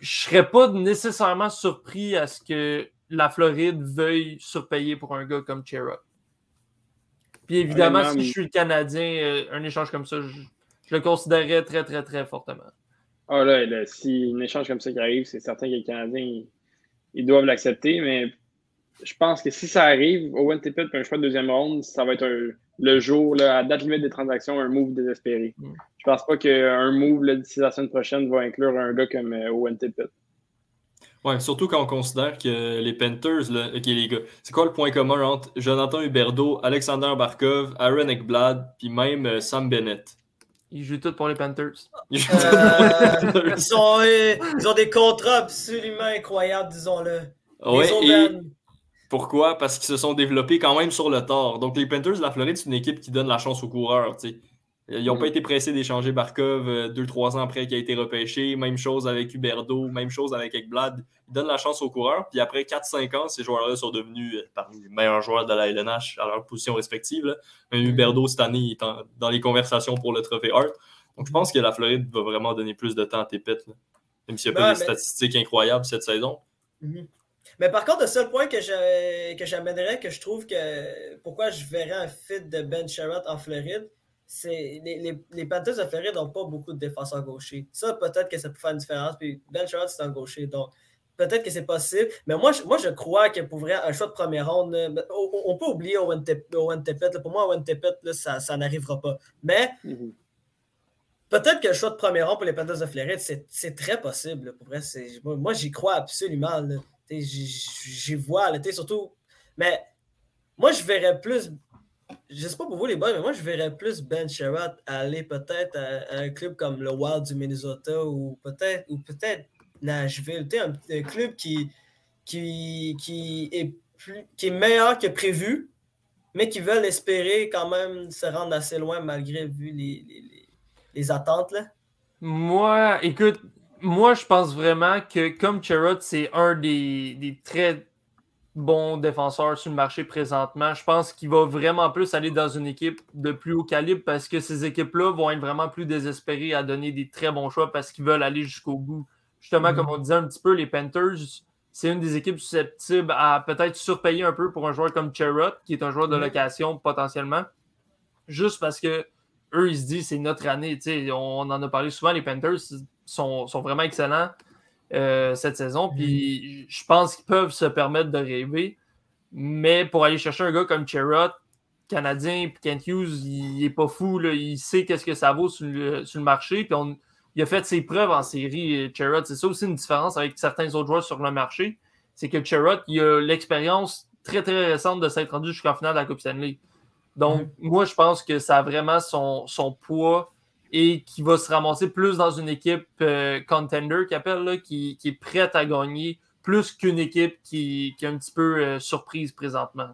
je serais pas nécessairement surpris à ce que la Floride veuille surpayer pour un gars comme Chera. Puis évidemment, si je suis le Canadien, euh, un échange comme ça, je, Je le considérerais très, très, très fortement. Ah là, là si un échange comme ça qui arrive, c'est certain que les Canadiens, ils, doivent l'accepter, mais je pense que si ça arrive, Owen Tippett un choix de deuxième ronde, ça va être le jour, là, à date limite des transactions, un move désespéré. Mm. Je pense pas qu'un move d'ici la semaine prochaine va inclure un gars comme euh, Owen Tippett. Ouais, surtout quand on considère que les Panthers, là, ok les gars, c'est quoi le point commun entre Jonathan Huberdeau, Alexander Barkov, Aaron Ekblad, puis même euh, Sam Bennett? Ils jouent tous pour les Panthers. Ils, euh, ils, ont des contrats absolument incroyables, disons-le. Ouais, pourquoi? Parce qu'ils se sont développés quand même sur le tort. Donc, les Panthers de la Floride, c'est une équipe qui donne la chance aux coureurs. Ils n'ont pas mm. été pressés d'échanger Barkov euh, deux, trois ans après qu'il a été repêché. Même chose avec Huberdo, même chose avec Ekblad. Ils donnent la chance aux coureurs. Puis après 4-5 ans, ces joueurs-là sont devenus euh, parmi les meilleurs joueurs de la LNH à leur position respective. Un Huberdo, cette année, est dans les conversations pour le trophée Hart. Donc, je pense que la Floride va vraiment donner plus de temps à Tépette. Même s'il n'y a pas des statistiques incroyables cette saison. Mm-hmm. Mais par contre, le seul point que j'amènerais, que, je trouve que pourquoi je verrais un fit de Ben Sherratt en Floride, c'est les, les, Panthers de Floride n'ont pas beaucoup de défenseurs gauchers. Ça, peut-être que ça peut faire une différence. Puis Ben Sherratt, c'est un gaucher. Donc, peut-être que c'est possible. Mais moi, je, moi, je crois que pour vrai, un choix de première ronde, on, peut oublier Owen Tepet. Pour moi, Owen Tepet, ça, ça n'arrivera pas. Mais. Mm-hmm. Peut-être que le choix de première ronde pour les Panthers de Floride, c'est très possible. Pour vrai, moi, j'y crois absolument. J'y vois, surtout. Mais moi, je verrais plus. Je sais pas pour vous, les boys, mais moi, je verrais plus Ben Sherratt aller peut-être à, un club comme le Wild du Minnesota ou peut-être ou peut-être Nashville. Un, club qui, qui, qui, est plus, qui est meilleur que prévu, mais qui veulent espérer quand même se rendre assez loin malgré vu les, les, les attentes. Là. Moi, écoute, moi, je pense vraiment que comme Cherrod, c'est un des, très bons défenseurs sur le marché présentement, je pense qu'il va vraiment plus aller dans une équipe de plus haut calibre parce que ces équipes-là vont être vraiment plus désespérées à donner des très bons choix parce qu'ils veulent aller jusqu'au bout. Justement, comme mhm. on disait un petit peu, les Panthers, c'est une des équipes susceptibles à peut-être surpayer un peu pour un joueur comme Cherrod, qui est un joueur de mhm. location potentiellement, juste parce que eux, ils se disent c'est notre année. On en a parlé souvent, les Panthers, sont, vraiment excellents euh, cette saison. Puis je pense qu'ils peuvent se permettre de rêver. Mais pour aller chercher un gars comme Cherrott, Canadien, puis Kent Hughes, il n'est pas fou. Il sait qu'est-ce que ça vaut sur le, marché. Puis il a fait ses preuves en série, Cherrott. C'est ça aussi une différence avec certains autres joueurs sur le marché. C'est que Cherrott, il a l'expérience très, très récente de s'être rendu jusqu'en finale de la Coupe Stanley. Donc, mm-hmm. moi, je pense que ça a vraiment son, son poids et qui va se ramasser plus dans une équipe euh, contender qui, qui, est prête à gagner, plus qu'une équipe qui, qui, est un petit peu euh, surprise présentement.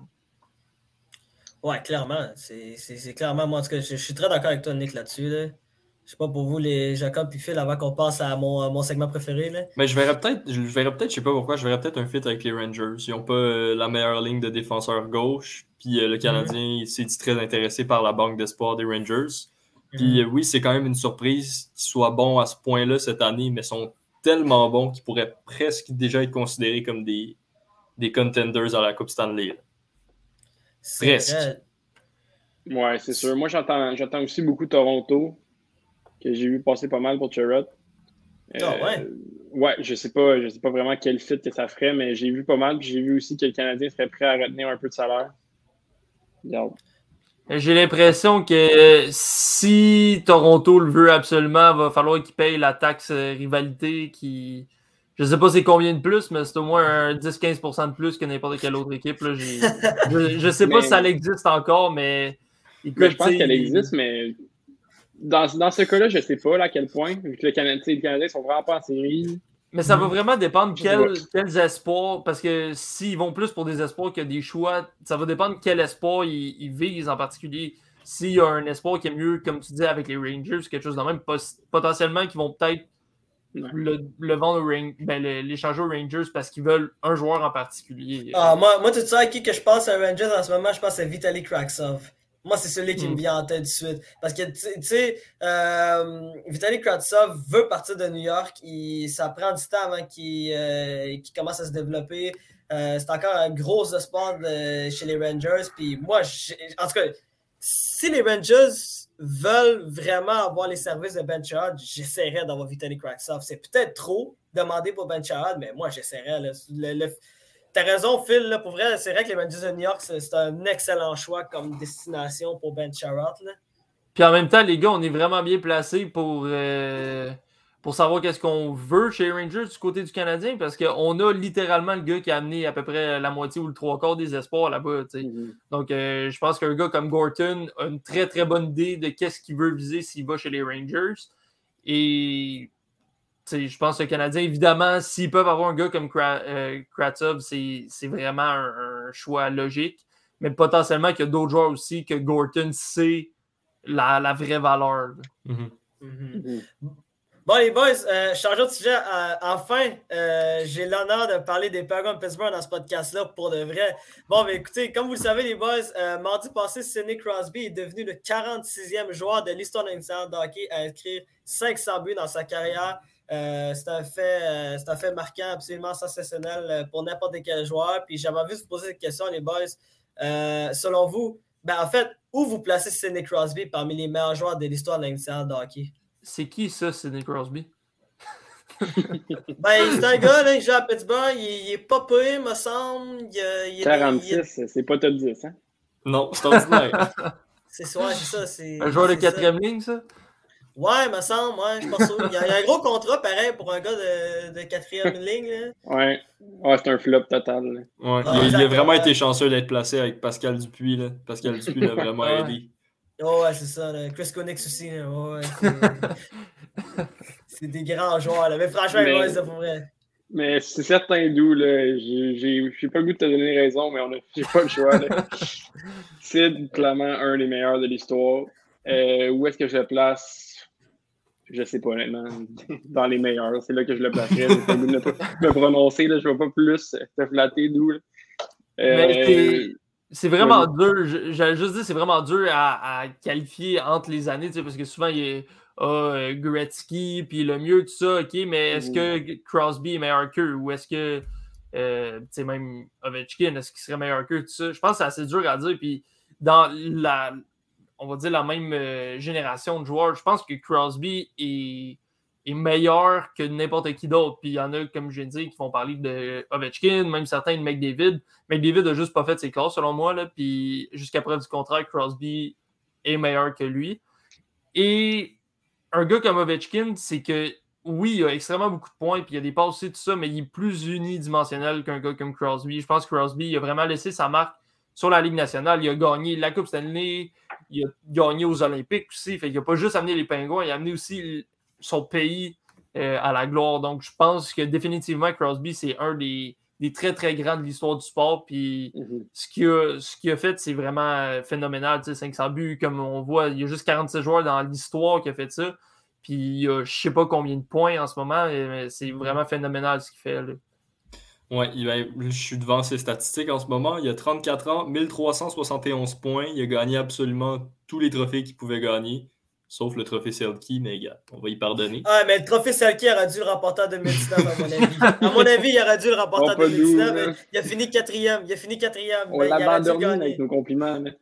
Ouais, clairement. C'est clairement, moi, en tout cas, je, suis très d'accord avec toi, Nick, là-dessus. Là. Je sais pas pour vous, les Jacob et Phil, avant qu'on passe à mon, mon segment préféré. Là. Mais je verrais peut-être, je verrais peut-être, je sais pas pourquoi, je verrais peut-être un fit avec les Rangers. Ils n'ont pas euh, la meilleure ligne de défenseur gauche. Puis le Canadien mm s'est dit très intéressé par la banque d'espoir des Rangers. Puis euh, oui, c'est quand même une surprise qu'ils soient bons à ce point-là cette année, mais sont tellement bons qu'ils pourraient presque déjà être considérés comme des, des contenders à la Coupe Stanley. Presque. Ouais, c'est sûr. Moi, j'entends aussi beaucoup Toronto, que j'ai vu passer pas mal pour Cherrod. Ah ouais? Ouais, je sais pas, je sais pas vraiment quel fit que ça ferait, mais j'ai vu pas mal, puis j'ai vu aussi que le Canadien serait prêt à retenir un peu de salaire. Regarde. J'ai l'impression que si Toronto le veut absolument, il va falloir qu'il paye la taxe euh, rivalité qui. Je sais pas c'est combien de plus, mais c'est au moins un 10-15% de plus que n'importe quelle autre équipe. Je, je sais pas si ça existe encore, mais. je pense qu'elle existe, mais dans, dans ce cas-là, je sais pas à quel point. Vu que le Canadien, les Canadiens sont vraiment pas en série. Mais ça va vraiment dépendre quels espoirs, parce que s'ils vont plus pour des espoirs que des choix, ça va dépendre quel espoir ils, visent en particulier. S'il y a un espoir qui est mieux, comme tu dis, avec les Rangers, quelque chose de même, potentiellement qu'ils vont peut-être le, vendre aux ben, l'échanger aux Rangers parce qu'ils veulent un joueur en particulier. Ah, moi, moi, tu sais à qui que je pense à Rangers en ce moment, je pense à Vitaly Kraksov. Moi, c'est celui qui me hmm. vient en tête de suite. Parce que, tu sais, euh, Vitaly Kratsov veut partir de New York. Il, ça prend du temps avant qu'il euh, commence à se développer. Euh, c'est encore un gros espoir chez les Rangers. Puis moi, en tout cas, si les Rangers veulent vraiment avoir les services de Ben Chard, j'essaierais d'avoir Vitaly Kravtsov. C'est peut-être trop demandé pour Ben Chard, mais moi, j'essaierais. T'as raison, Phil. pour vrai, c'est vrai que les Rangers de New York, c'est un excellent choix comme destination pour Ben Charrot. Puis en même temps, les gars, on est vraiment bien placés pour, euh, pour savoir qu'est-ce qu'on veut chez les Rangers du côté du Canadien, parce qu'on a littéralement le gars qui a amené à peu près la moitié ou le trois quarts des espoirs là-bas. Mm-hmm. Donc, euh, je pense qu'un gars comme Gorton a une très, très bonne idée de qu'est-ce qu'il veut viser s'il va chez les Rangers. Et je pense que le Canadien, évidemment, s'ils peuvent avoir un gars comme euh, Kratov, c'est vraiment un, choix logique. Mais potentiellement qu'il y a d'autres joueurs aussi que Gorton sait la, la vraie valeur. Mm-hmm. Mm-hmm. Bon, les boys, euh, changeons de sujet. Euh, enfin, euh, j'ai l'honneur de parler des Penguins de Pittsburgh dans ce podcast-là pour de vrai. Bon, mais écoutez, comme vous le savez, les boys, mardi passé, Sidney Crosby est devenu le 46e joueur de l'histoire de hockey à inscrire 500 buts dans sa carrière. C'est un, fait, un fait marquant, absolument sensationnel pour n'importe quel joueur. Puis j'avais envie de vous poser cette question, les boys. selon vous, ben, en fait, où vous placez Sidney Crosby parmi les meilleurs joueurs de l'histoire de nationale de hockey? C'est qui ça, Sidney Crosby? ben, c'est un gars, là, il joue à Pittsburgh, il, est pas peu, me semble. Il, il 46, c'est pas top 10, hein? Non, c'est ordinaire. c'est ça, c'est ça. Un joueur de quatrième ligne, ça? Ouais, me semble, ouais, je pense. Il y, a, il y a un gros contrat pareil pour un gars de, de quatrième ligne. Là. Ouais, ouais c'est un flop total. Ouais, ah, il, a vraiment été chanceux d'être placé avec Pascal Dupuis. Là. Pascal Dupuis l'a vraiment aidé. Oh, ouais, c'est ça. Là. Chris Connex aussi. Là. Ouais, c'est des grands joueurs. Là. Mais franchement, mais, ouais, c'est pour vrai. Mais c'est certain d'où. J'ai pas le goût de te donner raison, mais on a pas le choix. c'est clairement un des meilleurs de l'histoire. Euh, où est-ce que je le place? Je sais pas honnêtement. Dans les meilleurs. C'est là que je le placerais. Je pas le goût de me prononcer. Là. Je vais pas plus te flatter d'où. Euh, c'est vraiment dur. J'allais juste dire, c'est vraiment dur à, qualifier entre les années, parce que souvent, il y a ah, Gretzky, puis le mieux, tout ça, OK, mais est-ce que Crosby est meilleur qu'eux ou est-ce que, euh, tu sais, même Ovechkin, est-ce qu'il serait meilleur qu'eux, tout ça? Je pense que c'est assez dur à dire. Puis dans la, on va dire, la même euh, génération de joueurs, je pense que Crosby est meilleur que n'importe qui d'autre. Puis il y en a, comme je viens de dire, qui vont parler de Ovechkin, même certains de McDavid. McDavid a juste pas fait ses classes, selon moi. Là, puis jusqu'à preuve du contraire, Crosby est meilleur que lui. Et un gars comme Ovechkin, c'est que oui, il a extrêmement beaucoup de points, puis il y a des passes aussi, tout ça, mais il est plus unidimensionnel qu'un gars comme Crosby. Je pense que Crosby il a vraiment laissé sa marque sur la Ligue nationale. Il a gagné la Coupe Stanley, il a gagné aux Olympiques aussi. Fait qu'il n'a pas juste amené les Pingouins, il a amené aussi son pays euh, à la gloire. Donc, je pense que définitivement, Crosby, c'est un des, très, très grands de l'histoire du sport. Puis, mhm. ce qu'il a, a, fait, c'est vraiment phénoménal. 500 buts, comme on voit, il y a juste 46 joueurs dans l'histoire qui a fait ça. Puis, il y a je sais pas combien de points en ce moment, mais c'est vraiment phénoménal ce qu'il fait. Là. Ouais, je suis devant ses statistiques en ce moment. Il a 34 ans, 1371 points. Il a gagné absolument tous les trophées qu'il pouvait gagner. Sauf le trophée Selkie, mais gars, on va y pardonner. Ah, mais le trophée Selkie aurait dû le remporter en 2019, à mon avis. à mon avis, il aurait dû le remporter en 2019. il a fini quatrième. Il a fini quatrième. On l'a abandonné avec nos compliments. Mais...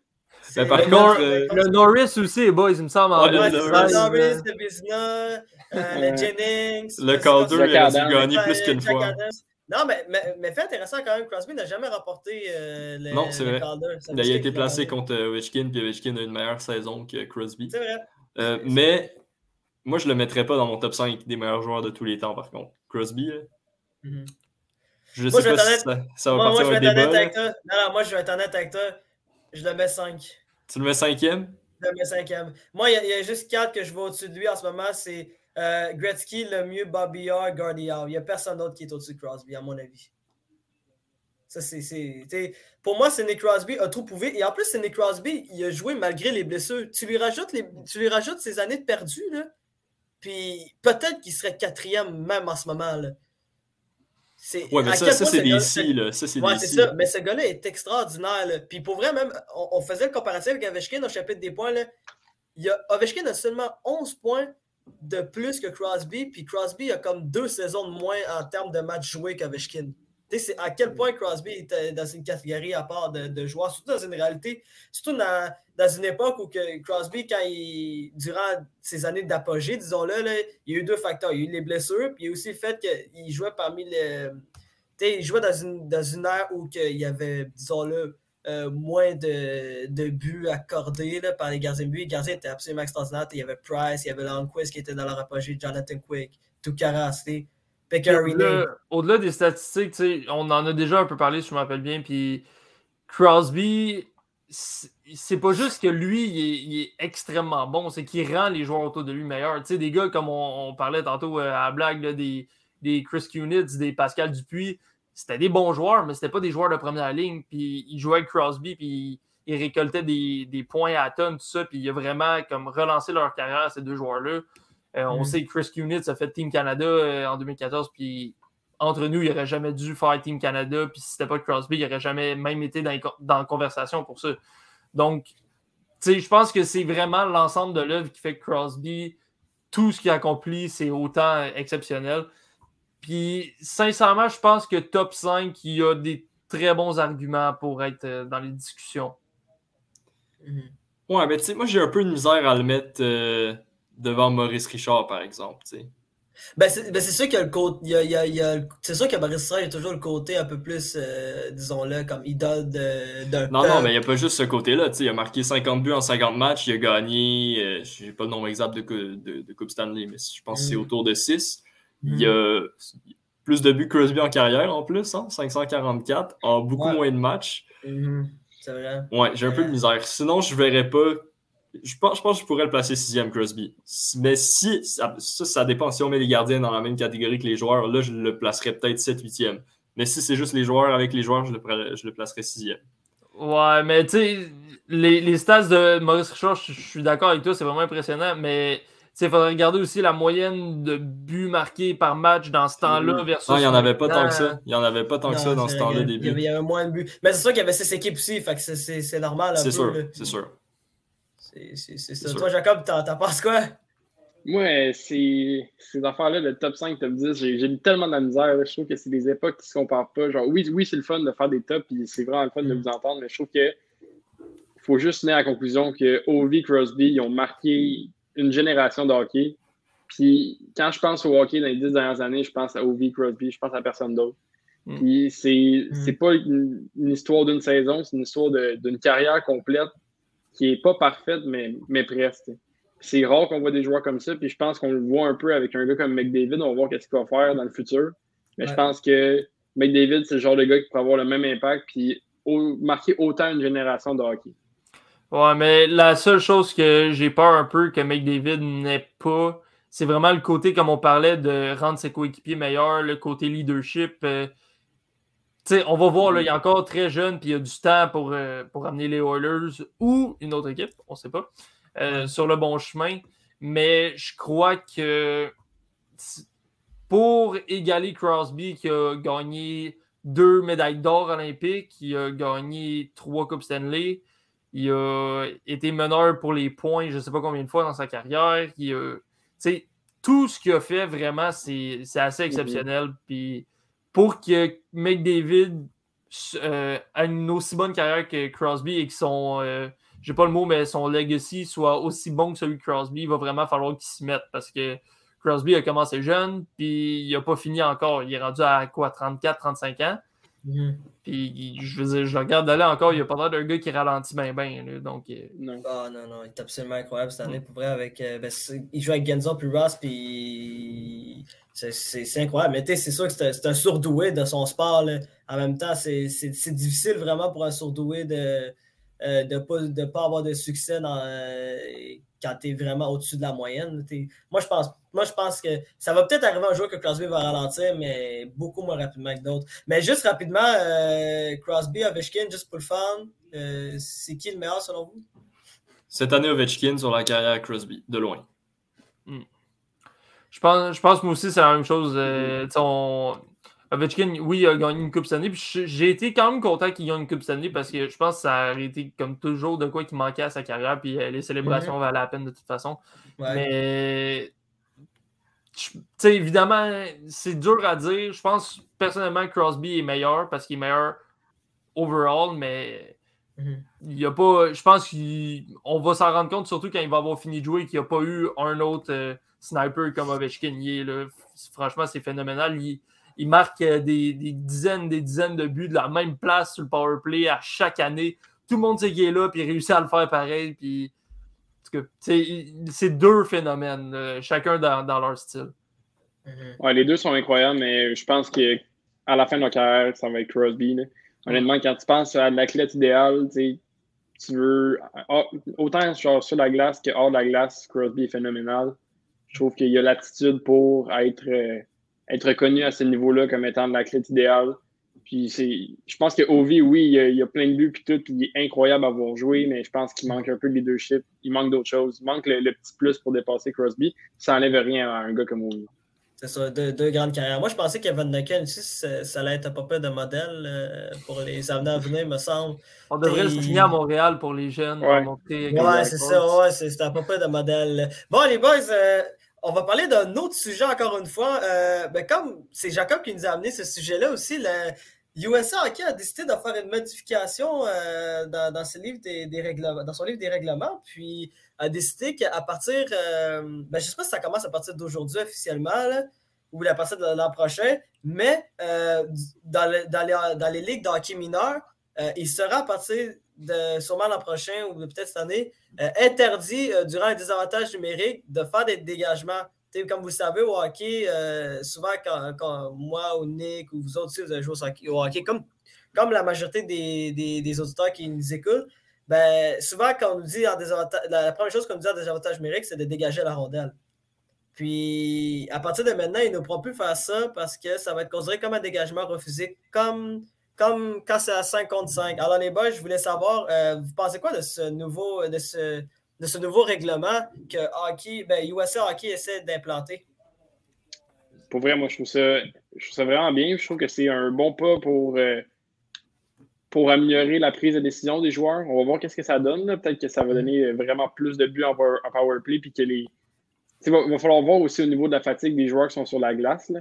Mais par contre, euh, le Norris aussi, boys, il me semble. Ouais, le, Norris, le Bizna, euh, le Jennings. Le Calder, il a dû gagner plus qu'une fois. Non, mais, mais, mais, fait intéressant quand même, Crosby n'a jamais remporté euh, le, non, c'est vrai. Calder. Il a été placé contre Ovechkin, puis Ovechkin a une meilleure saison que Crosby. C'est vrai. Euh, mais moi, je le mettrais pas dans mon top 5 des meilleurs joueurs de tous les temps, par contre. Crosby, mhm. Je sais pas si ça, va partir moi, je vais Avec toi. Non, non, moi, je vais être honnête avec toi. Je le mets 5. Tu le mets 5e? Je le mets 5e. Moi, il y, a juste 4 que je vois au-dessus de lui en ce moment. C'est euh, Gretzky, le mieux, Bobby R, Guardian. Il n'y a personne d'autre qui est au-dessus de Crosby, à mon avis. Ça, c'est, pour moi, c'est Nick Crosby a tout prouvé. Et en plus, c'est Nick Crosby, il a joué malgré les blessures. Tu lui rajoutes, les, tu lui rajoutes ses années de perdu, là, puis peut-être qu'il serait quatrième même en ce moment. Là. ouais, mais ça, ça c'est des là. Ça, c'est ouais, c'est ça. Mais ce gars-là est extraordinaire. Là. Puis pour vrai, même, on, faisait le comparatif avec Ovechkin au chapitre des points. Là. Il a, Ovechkin a seulement 11 points de plus que Crosby. Puis Crosby a comme deux saisons de moins en termes de matchs joués qu'Ovechkin c'est à quel point Crosby était dans une catégorie à part de, joueurs, surtout dans une réalité, surtout dans, une époque où Crosby, quand il, durant ses années d'apogée, disons-le, il y a eu deux facteurs. Il y a eu les blessures, puis il y a aussi le fait qu'il jouait parmi les. Il jouait dans une, dans une ère où il y avait, disons-le, euh, moins de, de, buts accordés là, par les gardiens de but. Les gardiens étaient absolument extraordinaires. Il y avait Price, il y avait Longquist qui était dans leur apogée, Jonathan Quick, Tukara, au-delà des statistiques, on en a déjà un peu parlé, si je me rappelle bien. Puis Crosby, c'est pas juste que lui, il est, extrêmement bon, c'est qu'il rend les joueurs autour de lui meilleurs. des gars comme on, parlait tantôt euh, à la blague des, des Chris Kunitz, des Pascal Dupuis, c'était des bons joueurs, mais c'était pas des joueurs de première ligne. Puis ils jouaient avec Crosby, puis ils récoltaient des, des, points à tonnes, tout ça. Puis il a vraiment comme relancé leur carrière, ces deux joueurs-là. Euh, on mm. sait que Chris Kunitz a fait Team Canada euh, en 2014, puis entre nous, il n'aurait jamais dû faire Team Canada, puis si c'était pas Crosby, il n'aurait jamais même été dans, dans, la conversation pour ça. Donc, je pense que c'est vraiment l'ensemble de l'œuvre qui fait que Crosby, tout ce qu'il accomplit, c'est autant exceptionnel. Puis, sincèrement, je pense que top 5, il y a des très bons arguments pour être euh, dans les discussions. Mm-hmm. Ouais, mais tu sais, moi, j'ai un peu de misère à le mettre devant Maurice Richard, par exemple. Ben c'est ben sûr qu'il y a le côté. C'est sûr que Maurice Richard, il y a toujours le côté un peu plus, euh, disons-le, comme idole d'un. Non, non, mais il n'y a pas juste ce côté-là. Il a marqué 50 buts en 50 matchs. Il a gagné, euh, je n'ai pas le nombre exact de, de, de, Coupe Stanley, mais je pense que c'est mm. autour de 6. Il y a mm. plus de buts que Crosby en carrière en plus, hein, 544, en beaucoup moins de matchs. C'est vrai. Ouais, j'ai un peu de misère. Sinon, je ne verrais pas je pense, je pense que je pourrais le placer sixième, Crosby. Mais si, ça, ça, dépend. Si on met les gardiens dans la même catégorie que les joueurs, là, je le placerais peut-être 7 8e. Mais si c'est juste les joueurs avec les joueurs, je le, je le placerais sixième. Ouais, mais tu sais, les, les, stats de Maurice Richard, je, suis d'accord avec toi, c'est vraiment impressionnant, mais il faudrait regarder aussi la moyenne de buts marqués par match dans ce temps-là versus. Non, il n'y en avait pas tant que ça. Il n'y en avait pas tant que ça dans ce temps-là début. Il y avait moins de buts. Mais c'est sûr qu'il y avait ces équipes aussi, fait que c'est normal. C'est sûr, c'est sûr. C'est ça. Toi, Jacob, t'en penses quoi? Moi, ces, ces affaires-là, le top 5, top 10, j'ai tellement de la misère. Je trouve que c'est des époques qui ne se comparent pas. Genre, oui, oui c'est le fun de faire des tops, et c'est vraiment le fun de mm. vous entendre, mais je trouve que faut juste tenir à la conclusion que Ovi Crosby, ils ont marqué une génération de hockey. Puis quand je pense au hockey dans les dix dernières années, je pense à Ovi Crosby, je pense à personne d'autre. Mm. Puis c'est mm. pas une, histoire d'une saison, c'est une histoire d'une carrière complète qui n'est pas parfaite, mais, mais presque. C'est rare qu'on voit des joueurs comme ça, puis je pense qu'on le voit un peu avec un gars comme McDavid. On va voir qu'est-ce qu'il va faire dans le futur. Mais je pense que McDavid, c'est le genre de gars qui peut avoir le même impact, puis marquer autant une génération de hockey. Ouais, mais la seule chose que j'ai peur un peu que McDavid n'ait pas, c'est vraiment le côté, comme on parlait, de rendre ses coéquipiers meilleurs, le côté leadership. Euh, on va voir, là, il est encore très jeune, puis il y a du temps pour, euh, pour amener les Oilers ou une autre équipe, on ne sait pas, euh, sur le bon chemin. Mais je crois que pour égaler Crosby, qui a gagné deux médailles d'or olympiques, qui a gagné trois Coupes Stanley, il a été meneur pour les points, je ne sais pas combien de fois dans sa carrière. Il tout ce qu'il a fait, vraiment, c'est assez exceptionnel. Puis pour que McDavid euh, ait une aussi bonne carrière que Crosby et que son, euh, j'ai pas le mot, mais son legacy soit aussi bon que celui de Crosby, il va vraiment falloir qu'il s'y mette parce que Crosby a commencé jeune, puis il n'a pas fini encore. Il est rendu à quoi, 34, 35 ans? Puis je veux dire, je regarde d'aller encore, il n'y a pas l'air d'un gars qui ralentit bien, bien. donc, euh, non. Ah, non, non, il est absolument incroyable cette année. Mm. Pour vrai, avec, ben, il joue avec Genzo puis Ross, puis c'est incroyable. Mais c'est sûr que c'est un, surdoué de son sport. En même temps, c'est difficile vraiment pour un surdoué de ne euh, de pas, avoir de succès euh, quand tu es vraiment au-dessus de la moyenne. Moi je, pense, moi, je pense que ça va peut-être arriver un jour que Crosby va ralentir, mais beaucoup moins rapidement que d'autres. Mais juste rapidement, euh, Crosby, Ovechkin, juste pour le fun, c'est qui le meilleur selon vous? Cette année, Ovechkin sur la carrière Crosby, de loin. Hmm. Je pense, je pense moi aussi, c'est la même chose. Euh, Ovechkin, oui, il a gagné une Coupe Stanley. J'ai été quand même content qu'il gagne une Coupe Stanley parce que je pense que ça a été comme toujours de quoi qui manquait à sa carrière. Puis euh, les célébrations mm-hmm. valaient la peine de toute façon. Mais je sais, évidemment, c'est dur à dire. Je pense personnellement que Crosby est meilleur parce qu'il est meilleur overall, mais mhm. il y a pas. Je pense qu'on va s'en rendre compte, surtout quand il va avoir fini de jouer, qu'il n'y a pas eu un autre euh, sniper comme Ovechkin. là, franchement, c'est phénoménal. Il, marque euh, des, dizaines, des dizaines de buts de la même place sur le power play à chaque année. Tout le monde sait qu'il est là, puis il réussit à le faire pareil. Puis, c'est deux phénomènes, chacun dans, leur style. Mhm. les deux sont incroyables, mais je pense qu'à la fin de leur carrière, ça va être Crosby. Honnêtement, quand tu penses à l'athlète idéal, tu veux. Ah, autant genre, sur la glace que hors de la glace, Crosby est phénoménal. Je trouve qu'il a l'attitude pour être, euh, être reconnu à ce niveau-là comme étant l'athlète idéal. Puis c'est, je pense que Ovi, oui, il y, a, plein de buts puis tout, puis il est incroyable à avoir joué, mais je pense qu'il manque un peu de leadership. Il manque d'autres choses. Il manque le, petit plus pour dépasser Crosby. Ça n'enlève rien à un gars comme Ovi. C'est ça, deux, grandes carrières. Moi, je pensais qu'Evan Nucken aussi, ça, allait être un peu de modèle euh, pour les années à venir, me semble. On devrait se signer à Montréal pour les jeunes. Ouais, ouais c'est ça, ouais, c'est un peu de modèle. Bon, les boys, euh, on va parler d'un autre sujet encore une fois. Euh, ben, comme c'est Jacob qui nous a amené ce sujet-là aussi, le USA Hockey a décidé de faire une modification dans, dans, dans son livre des règlements, puis a décidé qu'à partir, euh, ben, je ne sais pas si ça commence à partir d'aujourd'hui officiellement, ou à partir de l'an prochain, mais euh, dans, les, ligues d'hockey mineur, euh, il sera à partir de sûrement l'an prochain ou peut-être cette année, interdit durant un désavantage numérique de faire des dégagements. comme vous le savez, au hockey, souvent quand, moi ou Nick ou vous autres aussi, vous avez joué au hockey, comme, comme la majorité des, des auditeurs qui nous écoutent, ben, souvent, quand on nous dit en désavantage, la première chose qu'on nous dit en désavantage numérique, c'est de dégager la rondelle. Puis, à partir de maintenant, ils ne pourront plus faire ça parce que ça va être considéré comme un dégagement refusé, comme, comme quand c'est à 5 contre 5. Alors, les boys, je voulais savoir, euh, vous pensez quoi de ce nouveau, de ce, de ce nouveau règlement que hockey, ben, USA Hockey essaie d'implanter? Pour vrai, moi, je trouve ça, je trouve ça vraiment bien. Je trouve que c'est un bon pas pour. Euh, pour améliorer la prise de décision des joueurs. On va voir qu'est-ce que ça donne. Peut-être que ça va donner vraiment plus de buts en power, play. Puis que les... Il va, falloir voir aussi au niveau de la fatigue des joueurs qui sont sur la glace.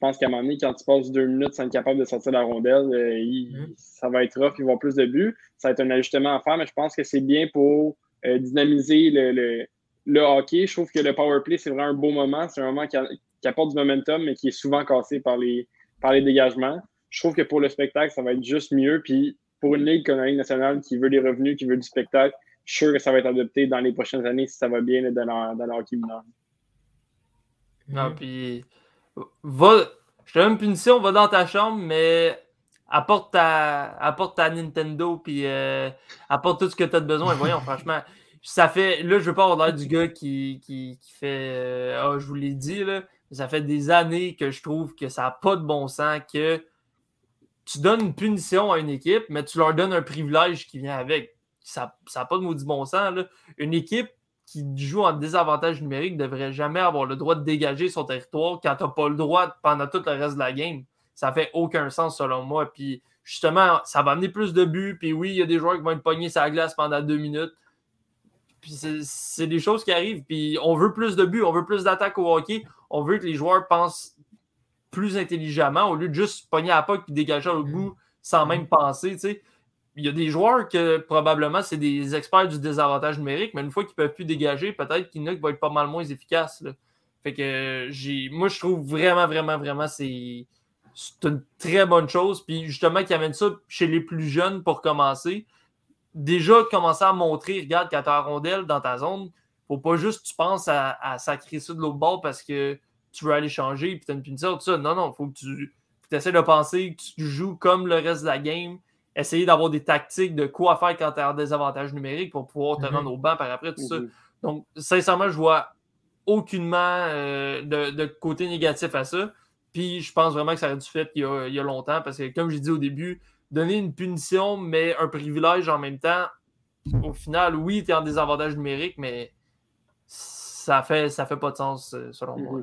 Pense qu'à un moment donné, quand tu passes deux minutes sans être capable de sortir la rondelle, euh, mm-hmm. ça va être rough, ils vont plus de buts. Ça va être un ajustement à faire, mais je pense que c'est bien pour euh, dynamiser le, le, hockey. Je trouve que le power play, c'est vraiment un beau moment. C'est un moment qui, qui, apporte du momentum, mais qui est souvent cassé par les, par les dégagements je trouve que pour le spectacle, ça va être juste mieux. Puis pour une ligue comme la Ligue nationale qui veut des revenus, qui veut du spectacle, je suis sûr que ça va être adopté dans les prochaines années si ça va bien dans leur, dans leur Non, puis va, je te donne une punition, va dans ta chambre, mais apporte ta, apporte ta Nintendo, puis euh, apporte tout ce que tu as besoin. Voyons, franchement, ça fait. Là, je veux pas avoir l'air du gars qui, qui, fait. Euh, ah, je vous l'ai dit, là. Ça fait des années que je trouve que ça n'a pas de bon sens, que tu donnes une punition à une équipe, mais tu leur donnes un privilège qui vient avec. Ça n'a pas de maudit bon sens. Une équipe qui joue en désavantage numérique ne devrait jamais avoir le droit de dégager son territoire quand tu n'as pas le droit pendant tout le reste de la game. Ça fait aucun sens selon moi. Puis justement, ça va amener plus de buts. Puis oui, il y a des joueurs qui vont être pognés sa glace pendant deux minutes. Puis c'est des choses qui arrivent. Puis on veut plus de buts, on veut plus d'attaques au hockey. On veut que les joueurs pensent plus intelligemment au lieu de juste pogner à pas et dégager au bout sans même penser. Il y a des joueurs que probablement c'est des experts du désavantage numérique, mais une fois qu'ils ne peuvent plus dégager, peut-être qu'il y a qui vont être pas mal moins efficaces. Fait que j'ai. Moi, je trouve vraiment, vraiment, vraiment, c'est. une très bonne chose. Puis justement, qu'ils amènent ça chez les plus jeunes pour commencer. Déjà, commencer à montrer, regarde, quand tu as rondelle dans ta zone, faut pas juste tu penses à, à sacrer ça de l'autre bord parce que tu veux aller changer, puis tu as une punition, tout ça. Non, non, faut que tu essaies de penser que tu joues comme le reste de la game, essayer d'avoir des tactiques de quoi faire quand tu as des avantages numériques pour pouvoir te mhm. rendre au banc par après, tout ça. Mhm. Donc, sincèrement, je vois aucunement euh, de, côté négatif à ça. Puis, je pense vraiment que ça aurait dû fait il y, a, il y a longtemps, parce que, comme j'ai dit au début, donner une punition, mais un privilège en même temps, au final, oui, tu es en désavantage numérique, mais ça fait, ça fait pas de sens, euh, selon moi.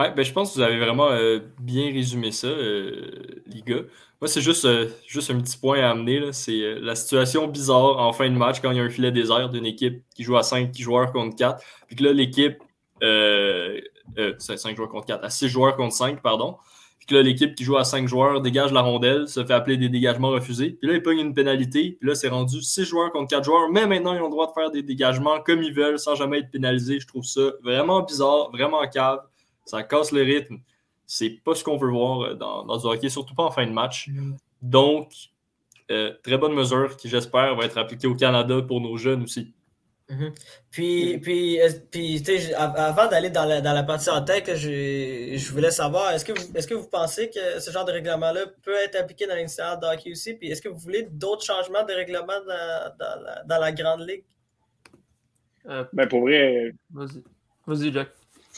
Ouais, ben, je pense que vous avez vraiment euh, bien résumé ça, euh, les gars. Moi, c'est juste, euh, juste un petit point à amener. C'est la situation bizarre en fin de match quand il y a un filet désert d'une équipe qui joue à 5 joueurs contre 4. Puis que là, l'équipe 5 joueurs contre 4, à 6 joueurs contre 5, pardon. Puis là, l'équipe qui joue à 5 joueurs dégage la rondelle, se fait appeler des dégagements refusés. Puis là, ils pognent une pénalité. Puis là, c'est rendu 6 joueurs contre 4 joueurs. Mais maintenant, ils ont le droit de faire des dégagements comme ils veulent sans jamais être pénalisés. Je trouve ça vraiment bizarre, vraiment cave. Ça casse le rythme. C'est pas ce qu'on veut voir euh, dans, dans, du hockey, surtout pas en fin de match. Mm. Donc, euh, très bonne mesure qui, j'espère, va être appliquée au Canada pour nos jeunes aussi. Mhm. Puis, puis, puis avant d'aller dans la, dans la partie en tête, je, je voulais savoir, est-ce que, vous, est-ce que vous pensez que ce genre de règlement-là peut être appliqué dans l'initiative de hockey aussi? Puis est-ce que vous voulez d'autres changements de règlement dans, dans, la, dans la, Grande Ligue? Euh, ben pour vrai. Vas-y. Vas-y, Jack.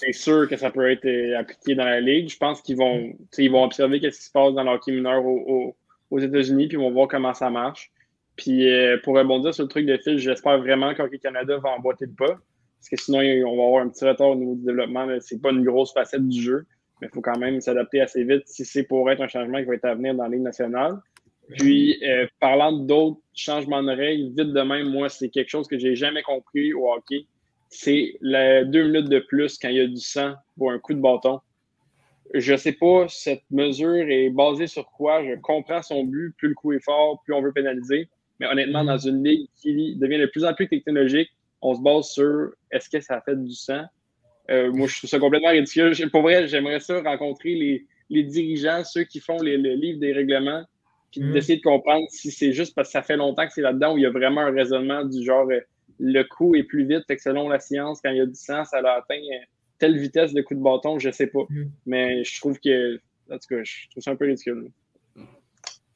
C'est sûr que ça peut être euh, appliqué dans la Ligue. Je pense qu'ils vont, ils vont observer ce qui se passe dans le hockey mineur aux, États-Unis, puis ils vont voir comment ça marche. Puis euh, pour rebondir sur le truc de fil, j'espère vraiment qu'Hockey Canada va emboîter le pas. Parce que sinon, on va avoir un petit retard au niveau du développement. C'est pas une grosse facette du jeu, mais il faut quand même s'adapter assez vite si c'est pour être un changement qui va être à venir dans la Ligue nationale. Puis, euh, parlant d'autres changements règles, vite de même, moi, c'est quelque chose que j'ai jamais compris au hockey. C'est deux minutes de plus quand il y a du sang pour un coup de bâton. Je sais pas, cette mesure est basée sur quoi? Je comprends son but. Plus le coup est fort, plus on veut pénaliser. Mais honnêtement, dans une ligue qui devient de plus en plus technologique, on se base sur est-ce que ça fait du sang? Euh, moi, je trouve ça complètement ridicule. Pour vrai, j'aimerais ça rencontrer les, les, dirigeants, ceux qui font les, le livre des règlements, puis mm. d'essayer de comprendre si c'est juste parce que ça fait longtemps que c'est là-dedans où il y a vraiment un raisonnement du genre euh, le coup est plus vite, fait que selon la science, quand il y a du sang, ça a atteint euh, telle vitesse de coup de bâton, je sais pas. Mm. Mais je trouve que, en tout cas, je trouve ça un peu ridicule.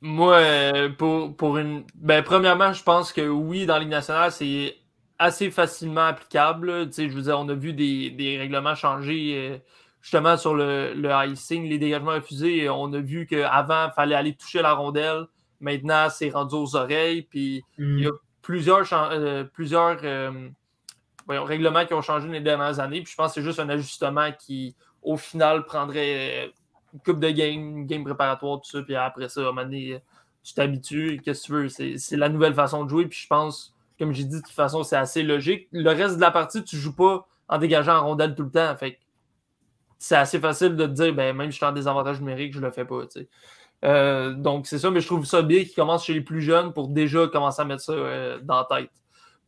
Moi, euh, pour, pour une. Ben, premièrement, je pense que oui, dans Ligue nationale, c'est assez facilement applicable. Tu sais, je veux dire, on a vu des, des règlements changer euh, justement sur le, le icing, les dégagements refusés. On a vu qu'avant, il fallait aller toucher la rondelle. Maintenant, c'est rendu aux oreilles. Puis il y a plusieurs, euh, plusieurs règlements qui ont changé les dernières années. Puis je pense que c'est juste un ajustement qui, au final, prendrait coupe de game, game préparatoire, tout ça, puis après ça, à un moment donné, tu t'habitues, qu'est-ce que tu veux, c'est la nouvelle façon de jouer, puis je pense, comme j'ai dit, de toute façon, c'est assez logique. Le reste de la partie, tu joues pas en dégageant en rondelle tout le temps, fait c'est assez facile de te dire, ben, même si je suis en désavantage numérique, je le fais pas, euh, donc, c'est ça, mais je trouve ça bien qu'il commence chez les plus jeunes pour déjà commencer à mettre ça euh, dans la tête.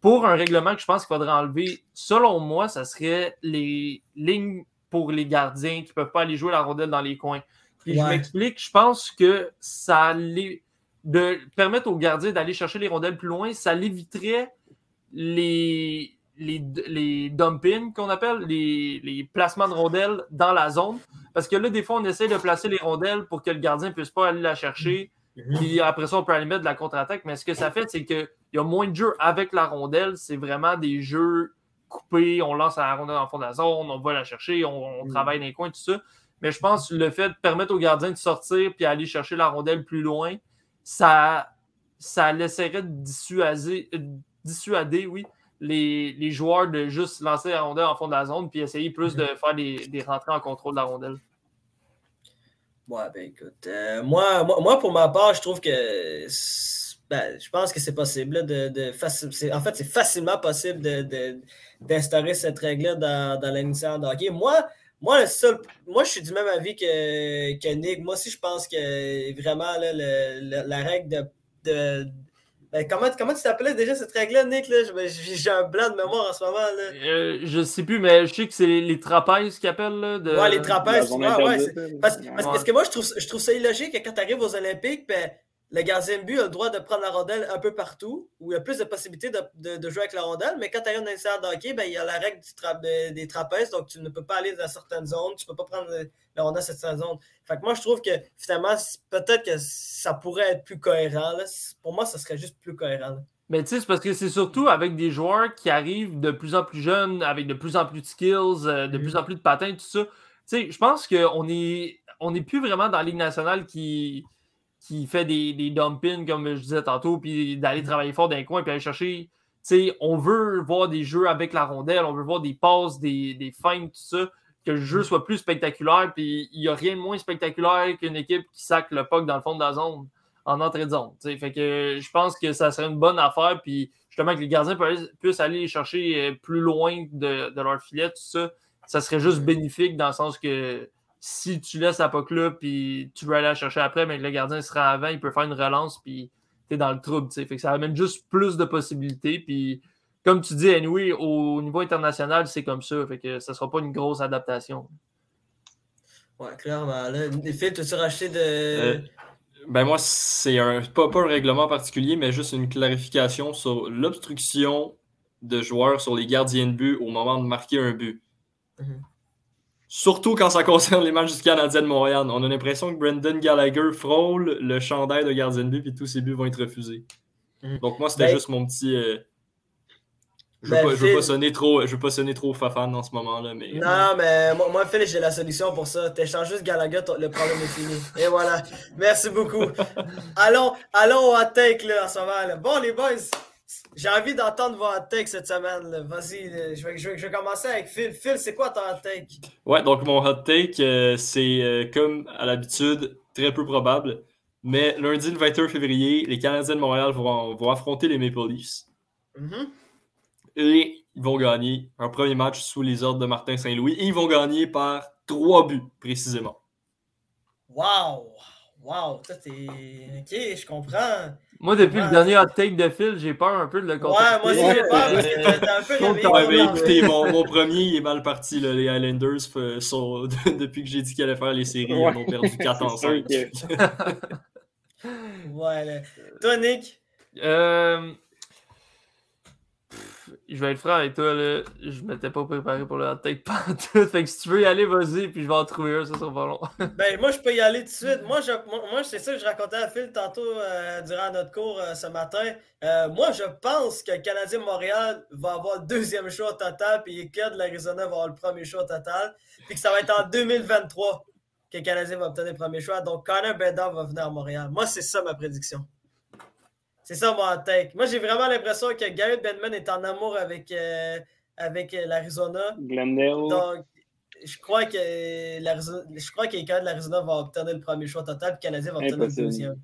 Pour un règlement que je pense qu'il faudrait enlever, selon moi, ça serait les lignes pour les gardiens qui ne peuvent pas aller jouer la rondelle dans les coins. Puis je m'explique, je pense que ça de permettre aux gardiens d'aller chercher les rondelles plus loin, ça l'éviterait les, les, les dumpings qu'on appelle, les, les, placements de rondelles dans la zone. Parce que là, des fois, on essaie de placer les rondelles pour que le gardien ne puisse pas aller la chercher. Mhm. Puis après ça, on peut aller mettre de la contre-attaque. Mais ce que ça fait, c'est qu'il y a moins de jeux avec la rondelle. C'est vraiment des jeux coupé, on lance la rondelle en fond de la zone, on va la chercher, on, mm. travaille dans les coins, tout ça. Mais je pense que le fait de permettre aux gardiens de sortir puis aller chercher la rondelle plus loin, ça, ça laisserait dissuader, dissuader oui, les, les, joueurs de juste lancer la rondelle en fond de la zone puis essayer plus de faire des, des rentrées en contrôle de la rondelle. Ouais, ben écoute, euh, moi, moi, pour ma part, je trouve que ben, je pense que c'est possible de, de en fait, c'est facilement possible d'instaurer cette règle-là dans, dans l'initiative de hockey. Moi, moi, seul, moi, je suis du même avis que, que Nick. Moi aussi, je pense que vraiment la règle de. Ben, comment, comment tu t'appelais déjà cette règle-là, Nick? J'ai un blanc de mémoire en ce moment. Là. Euh, je sais plus, mais je sais que c'est les, trapèzes qu'ils appellent. Là, de... Ouais, les trapèzes. Ouais, ouais, parce, parce, que moi, je trouve, je trouve ça illogique que quand tu arrives aux Olympiques, ben, le gardien de but a le droit de prendre la rondelle un peu partout, où il y a plus de possibilités de, jouer avec la rondelle, mais quand tu arrives dans salle de hockey, ben, il y a la règle des trapèzes, donc tu ne peux pas aller dans certaines zones, tu ne peux pas prendre la rondelle dans cette zone. Fait que moi, je trouve que finalement, peut-être que ça pourrait être plus cohérent. Pour moi, ça serait juste plus cohérent. Mais tu sais, c'est parce que c'est surtout avec des joueurs qui arrivent de plus en plus jeunes, avec de plus en plus de skills, euh, de plus en plus de patins, tout ça. Tu sais, je pense qu'on est, on n'est plus vraiment dans la Ligue nationale qui qui fait des, des dumpings, comme je disais tantôt, puis d'aller travailler fort dans les coins, puis aller chercher. On veut voir des jeux avec la rondelle, on veut voir des passes, des, des feintes, tout ça, que le jeu soit plus spectaculaire. Puis il n'y a rien de moins spectaculaire qu'une équipe qui sac le puck dans le fond de la zone, en entrée de zone. Fait que je pense que ça serait une bonne affaire. Puis justement, que les gardiens puissent aller chercher euh, plus loin de, de leur filet, tout ça ça serait juste bénéfique dans le sens que si tu laisses la POC là, puis tu veux aller la chercher après, mais le gardien sera avant, il peut faire une relance, puis tu es dans le trouble. Fait que ça amène juste plus de possibilités. Puis comme tu dis, anyway, au niveau international, c'est comme ça. Fait que ça sera pas une grosse adaptation. Ouais, clairement. Là, Phil, as racheté de. Euh, ben moi, c'est un pas, pas un règlement particulier, mais juste une clarification sur l'obstruction de joueurs sur les gardiens de but au moment de marquer un but. Mhm. Surtout quand ça concerne les matchs du Canadien de Montréal. On a l'impression que Brendan Gallagher frôle le chandail de gardien de but et tous ses buts vont être refusés. Mhm. Donc moi, c'était ben, juste mon petit. Euh, je ne veux, ben, pas sonner trop, je veux pas sonner trop fafan en ce moment-là. Mais... Non, mais moi, moi Phil, j'ai la solution pour ça. T'échanges juste Gallagher, le problème est fini. Et voilà. Merci beaucoup. allons, allons au take là, en ce moment. Bon, les boys, j'ai envie d'entendre vos hot takes cette semaine. Vas-y, je vais, je, vais, commencer avec Phil. Phil, c'est quoi ton hot take? Ouais, donc mon hot take, euh, c'est euh, comme à l'habitude, très peu probable. Mais lundi, le 21 février, les Canadiens de Montréal vont, vont affronter les Maple Leafs. Mm-hmm. Et ils vont gagner un premier match sous les ordres de Martin Saint-Louis. Et ils vont gagner par trois buts, précisément. Wow! Wow! Ça, t'es. Ok, je comprends. Moi, depuis le dernier hot take de Phil, j'ai peur un peu de le contester. Ouais, moi aussi, j'ai peur parce que t'as un peu ouais, écoutez, mon, mon, premier, il est mal parti. Là. Les Islanders, sont, depuis que j'ai dit qu'ils allaient faire les séries, ils ont perdu 4 en 5. ouais, là. Toi, Nick? Euh je vais être franc avec toi, là, je m'étais pas préparé pour le hot take. Fait que si tu veux y aller, vas-y, puis je vais en trouver un, ça sera pas long. ben, moi, je peux y aller tout de suite. Moi, moi, c'est ça que je racontais à Phil tantôt euh, durant notre cours euh, ce matin. Euh, moi, je pense que le Canadien Montréal va avoir le deuxième choix total, puis que de l'Arizona va avoir le premier choix total, puis que ça va être en 2023 que le Canadien va obtenir le premier choix. Donc, Connor Bedard va venir à Montréal. Moi, c'est ça ma prédiction. C'est ça mon take. Moi, j'ai vraiment l'impression que Garrett Bedman est en amour avec, euh, avec euh, l'Arizona. Glendale. Donc, je crois que je crois que les de l'Arizona vont obtenir le premier choix total, et le Canadien va obtenir le deuxième.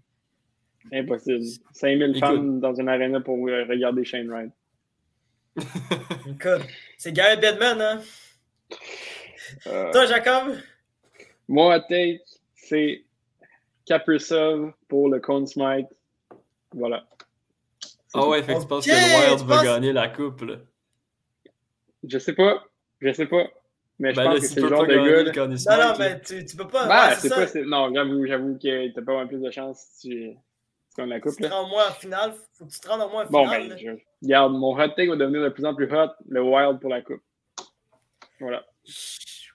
Impossible. 5000 fans dans une arena pour euh, regarder Shane Wright. Écoute, c'est Garrett Bedman, hein? Toi, Jacob? Mon take, c'est Kaprizov pour le Conn Smite. Voilà. Ah ouais, fait que tu penses que le Wild va gagner la coupe, là. Je sais pas. Je sais pas. Mais je ben pense que c'est le genre de gars. Non, non, mais tu, tu peux pas. Ben, c'est pas. Non, j'avoue, j'avoue que t'as pas plus de chance si tu, gagnes la coupe. Tu te rends au moins en finale. Faut que tu te rendes au moins en finale. Bon, ben, je... regarde, mon hot take va devenir de plus en plus hot, le Wild pour la coupe. Voilà.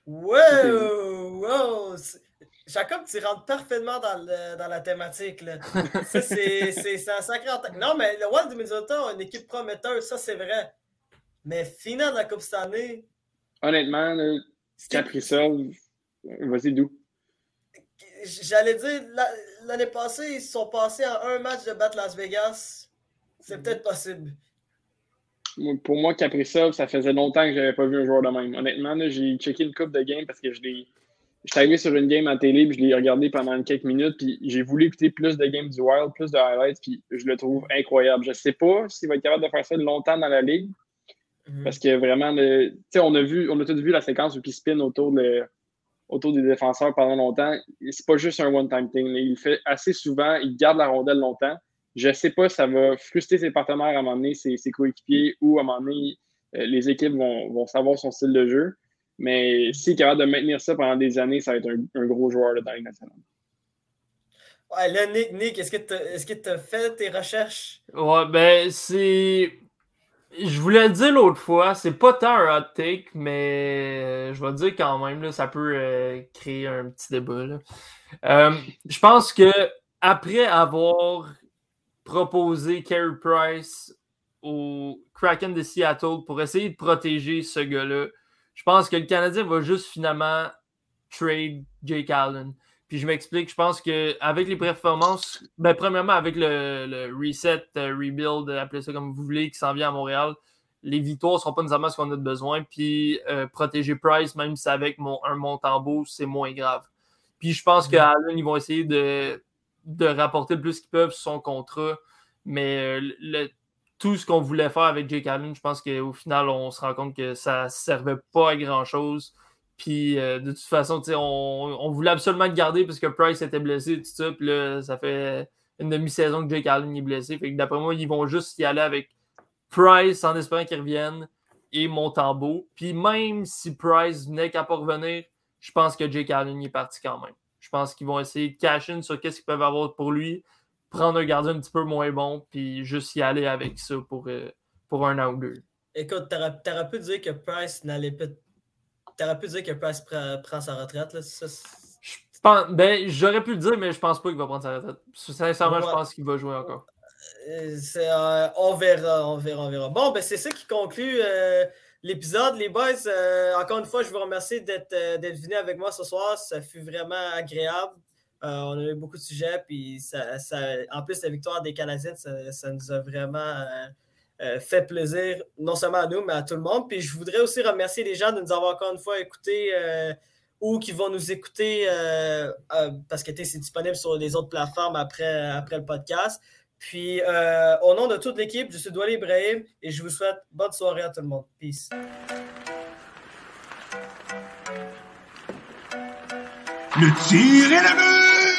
Wow! wow. Jacob, tu rentres parfaitement dans, dans la thématique. Là. ça, c'est un sacré Non, mais le Wild du Minnesota a une équipe prometteuse, ça, c'est vrai. Mais finale de la Coupe cette année. Honnêtement, ça. vas-y, d'où? J'allais dire, l'année passée, ils se sont passés en un match de battre Las Vegas. C'est peut-être possible. Pour moi, Kaprizov, ça faisait longtemps que je n'avais pas vu un joueur de même. Honnêtement, j'ai checké une coupe de game parce que je l'ai je suis arrivé sur une game à télé, puis je l'ai regardé pendant quelques minutes, puis j'ai voulu écouter plus de games du Wild, plus de highlights, puis je le trouve incroyable. Je ne sais pas s'il va être capable de faire ça longtemps dans la ligue, mhm. parce que vraiment, tu sais, on a vu, on a tous vu la séquence où il spin autour, de, autour des défenseurs pendant longtemps. C'est pas juste un one-time thing. Il le fait assez souvent, il garde la rondelle longtemps. Je ne sais pas si ça va frustrer ses partenaires à un moment donné, ses, coéquipiers, ou à un moment donné, euh, les équipes vont, vont savoir son style de jeu. Mais s'il est capable de maintenir ça pendant des années, ça va être un, gros joueur là, dans les. Ouais, là, Nick, Nick est-ce que tu as fait tes recherches? Ouais, ben, c'est. Je voulais le dire l'autre fois, c'est pas tant un hot take, mais je vais le dire quand même, là, ça peut euh, créer un petit débat. Euh, je pense que après avoir proposé Carey Price au Kraken de Seattle pour essayer de protéger ce gars-là, je pense que le Canadien va juste finalement trade Jake Allen. Puis je m'explique, je pense qu'avec les performances, ben, premièrement, avec le, reset, euh, rebuild, appelez ça comme vous voulez, qui s'en vient à Montréal, les victoires ne seront pas nécessairement ce qu'on a besoin. Puis euh, protéger Price, même si c'est avec mon, un Montembeau, c'est moins grave. Puis je pense mm-hmm. qu'Allen, ils vont essayer de, de rapporter le plus qu'ils peuvent sur son contrat. Mais euh, le, tout ce qu'on voulait faire avec Jake Allen, je pense qu'au final, on se rend compte que ça ne servait pas à grand-chose. Puis de toute façon, on, on, voulait absolument le garder parce que Price était blessé, tout ça. Puis là, ça fait une demi-saison que Jake Allen est blessé. Fait que d'après moi, ils vont juste y aller avec Price en espérant qu'il revienne et Montembeau. Puis même si Price venait qu'à pas revenir, je pense que Jake Allen est parti quand même. Je pense qu'ils vont essayer de cash in sur qu'est-ce qu'ils peuvent avoir pour lui, prendre un gardien un petit peu moins bon, puis juste y aller avec ça pour, euh, pour un an ou deux. Écoute, t'aurais pu dire que Price n'allait pas. T'aurais pu dire que Price prend, sa retraite. Là. ben, j'aurais pu le dire, mais je pense pas qu'il va prendre sa retraite. Sincèrement, je pense qu'il va jouer encore. Euh, euh, on verra, on verra, on verra. Bon, ben c'est ça qui conclut euh, l'épisode. Les boys, encore une fois, je vous remercie d'être venus avec moi ce soir. Ça fut vraiment agréable. On a eu beaucoup de sujets, puis ça, ça, en plus, la victoire des Canadiens, ça, nous a vraiment fait plaisir, non seulement à nous, mais à tout le monde. Puis je voudrais aussi remercier les gens de nous avoir encore une fois écoutés ou qui vont nous écouter parce que c'est disponible sur les autres plateformes après, après le podcast. Puis, euh, au nom de toute l'équipe, je suis Douali Ibrahim et je vous souhaite bonne soirée à tout le monde. Peace. Le tir est but!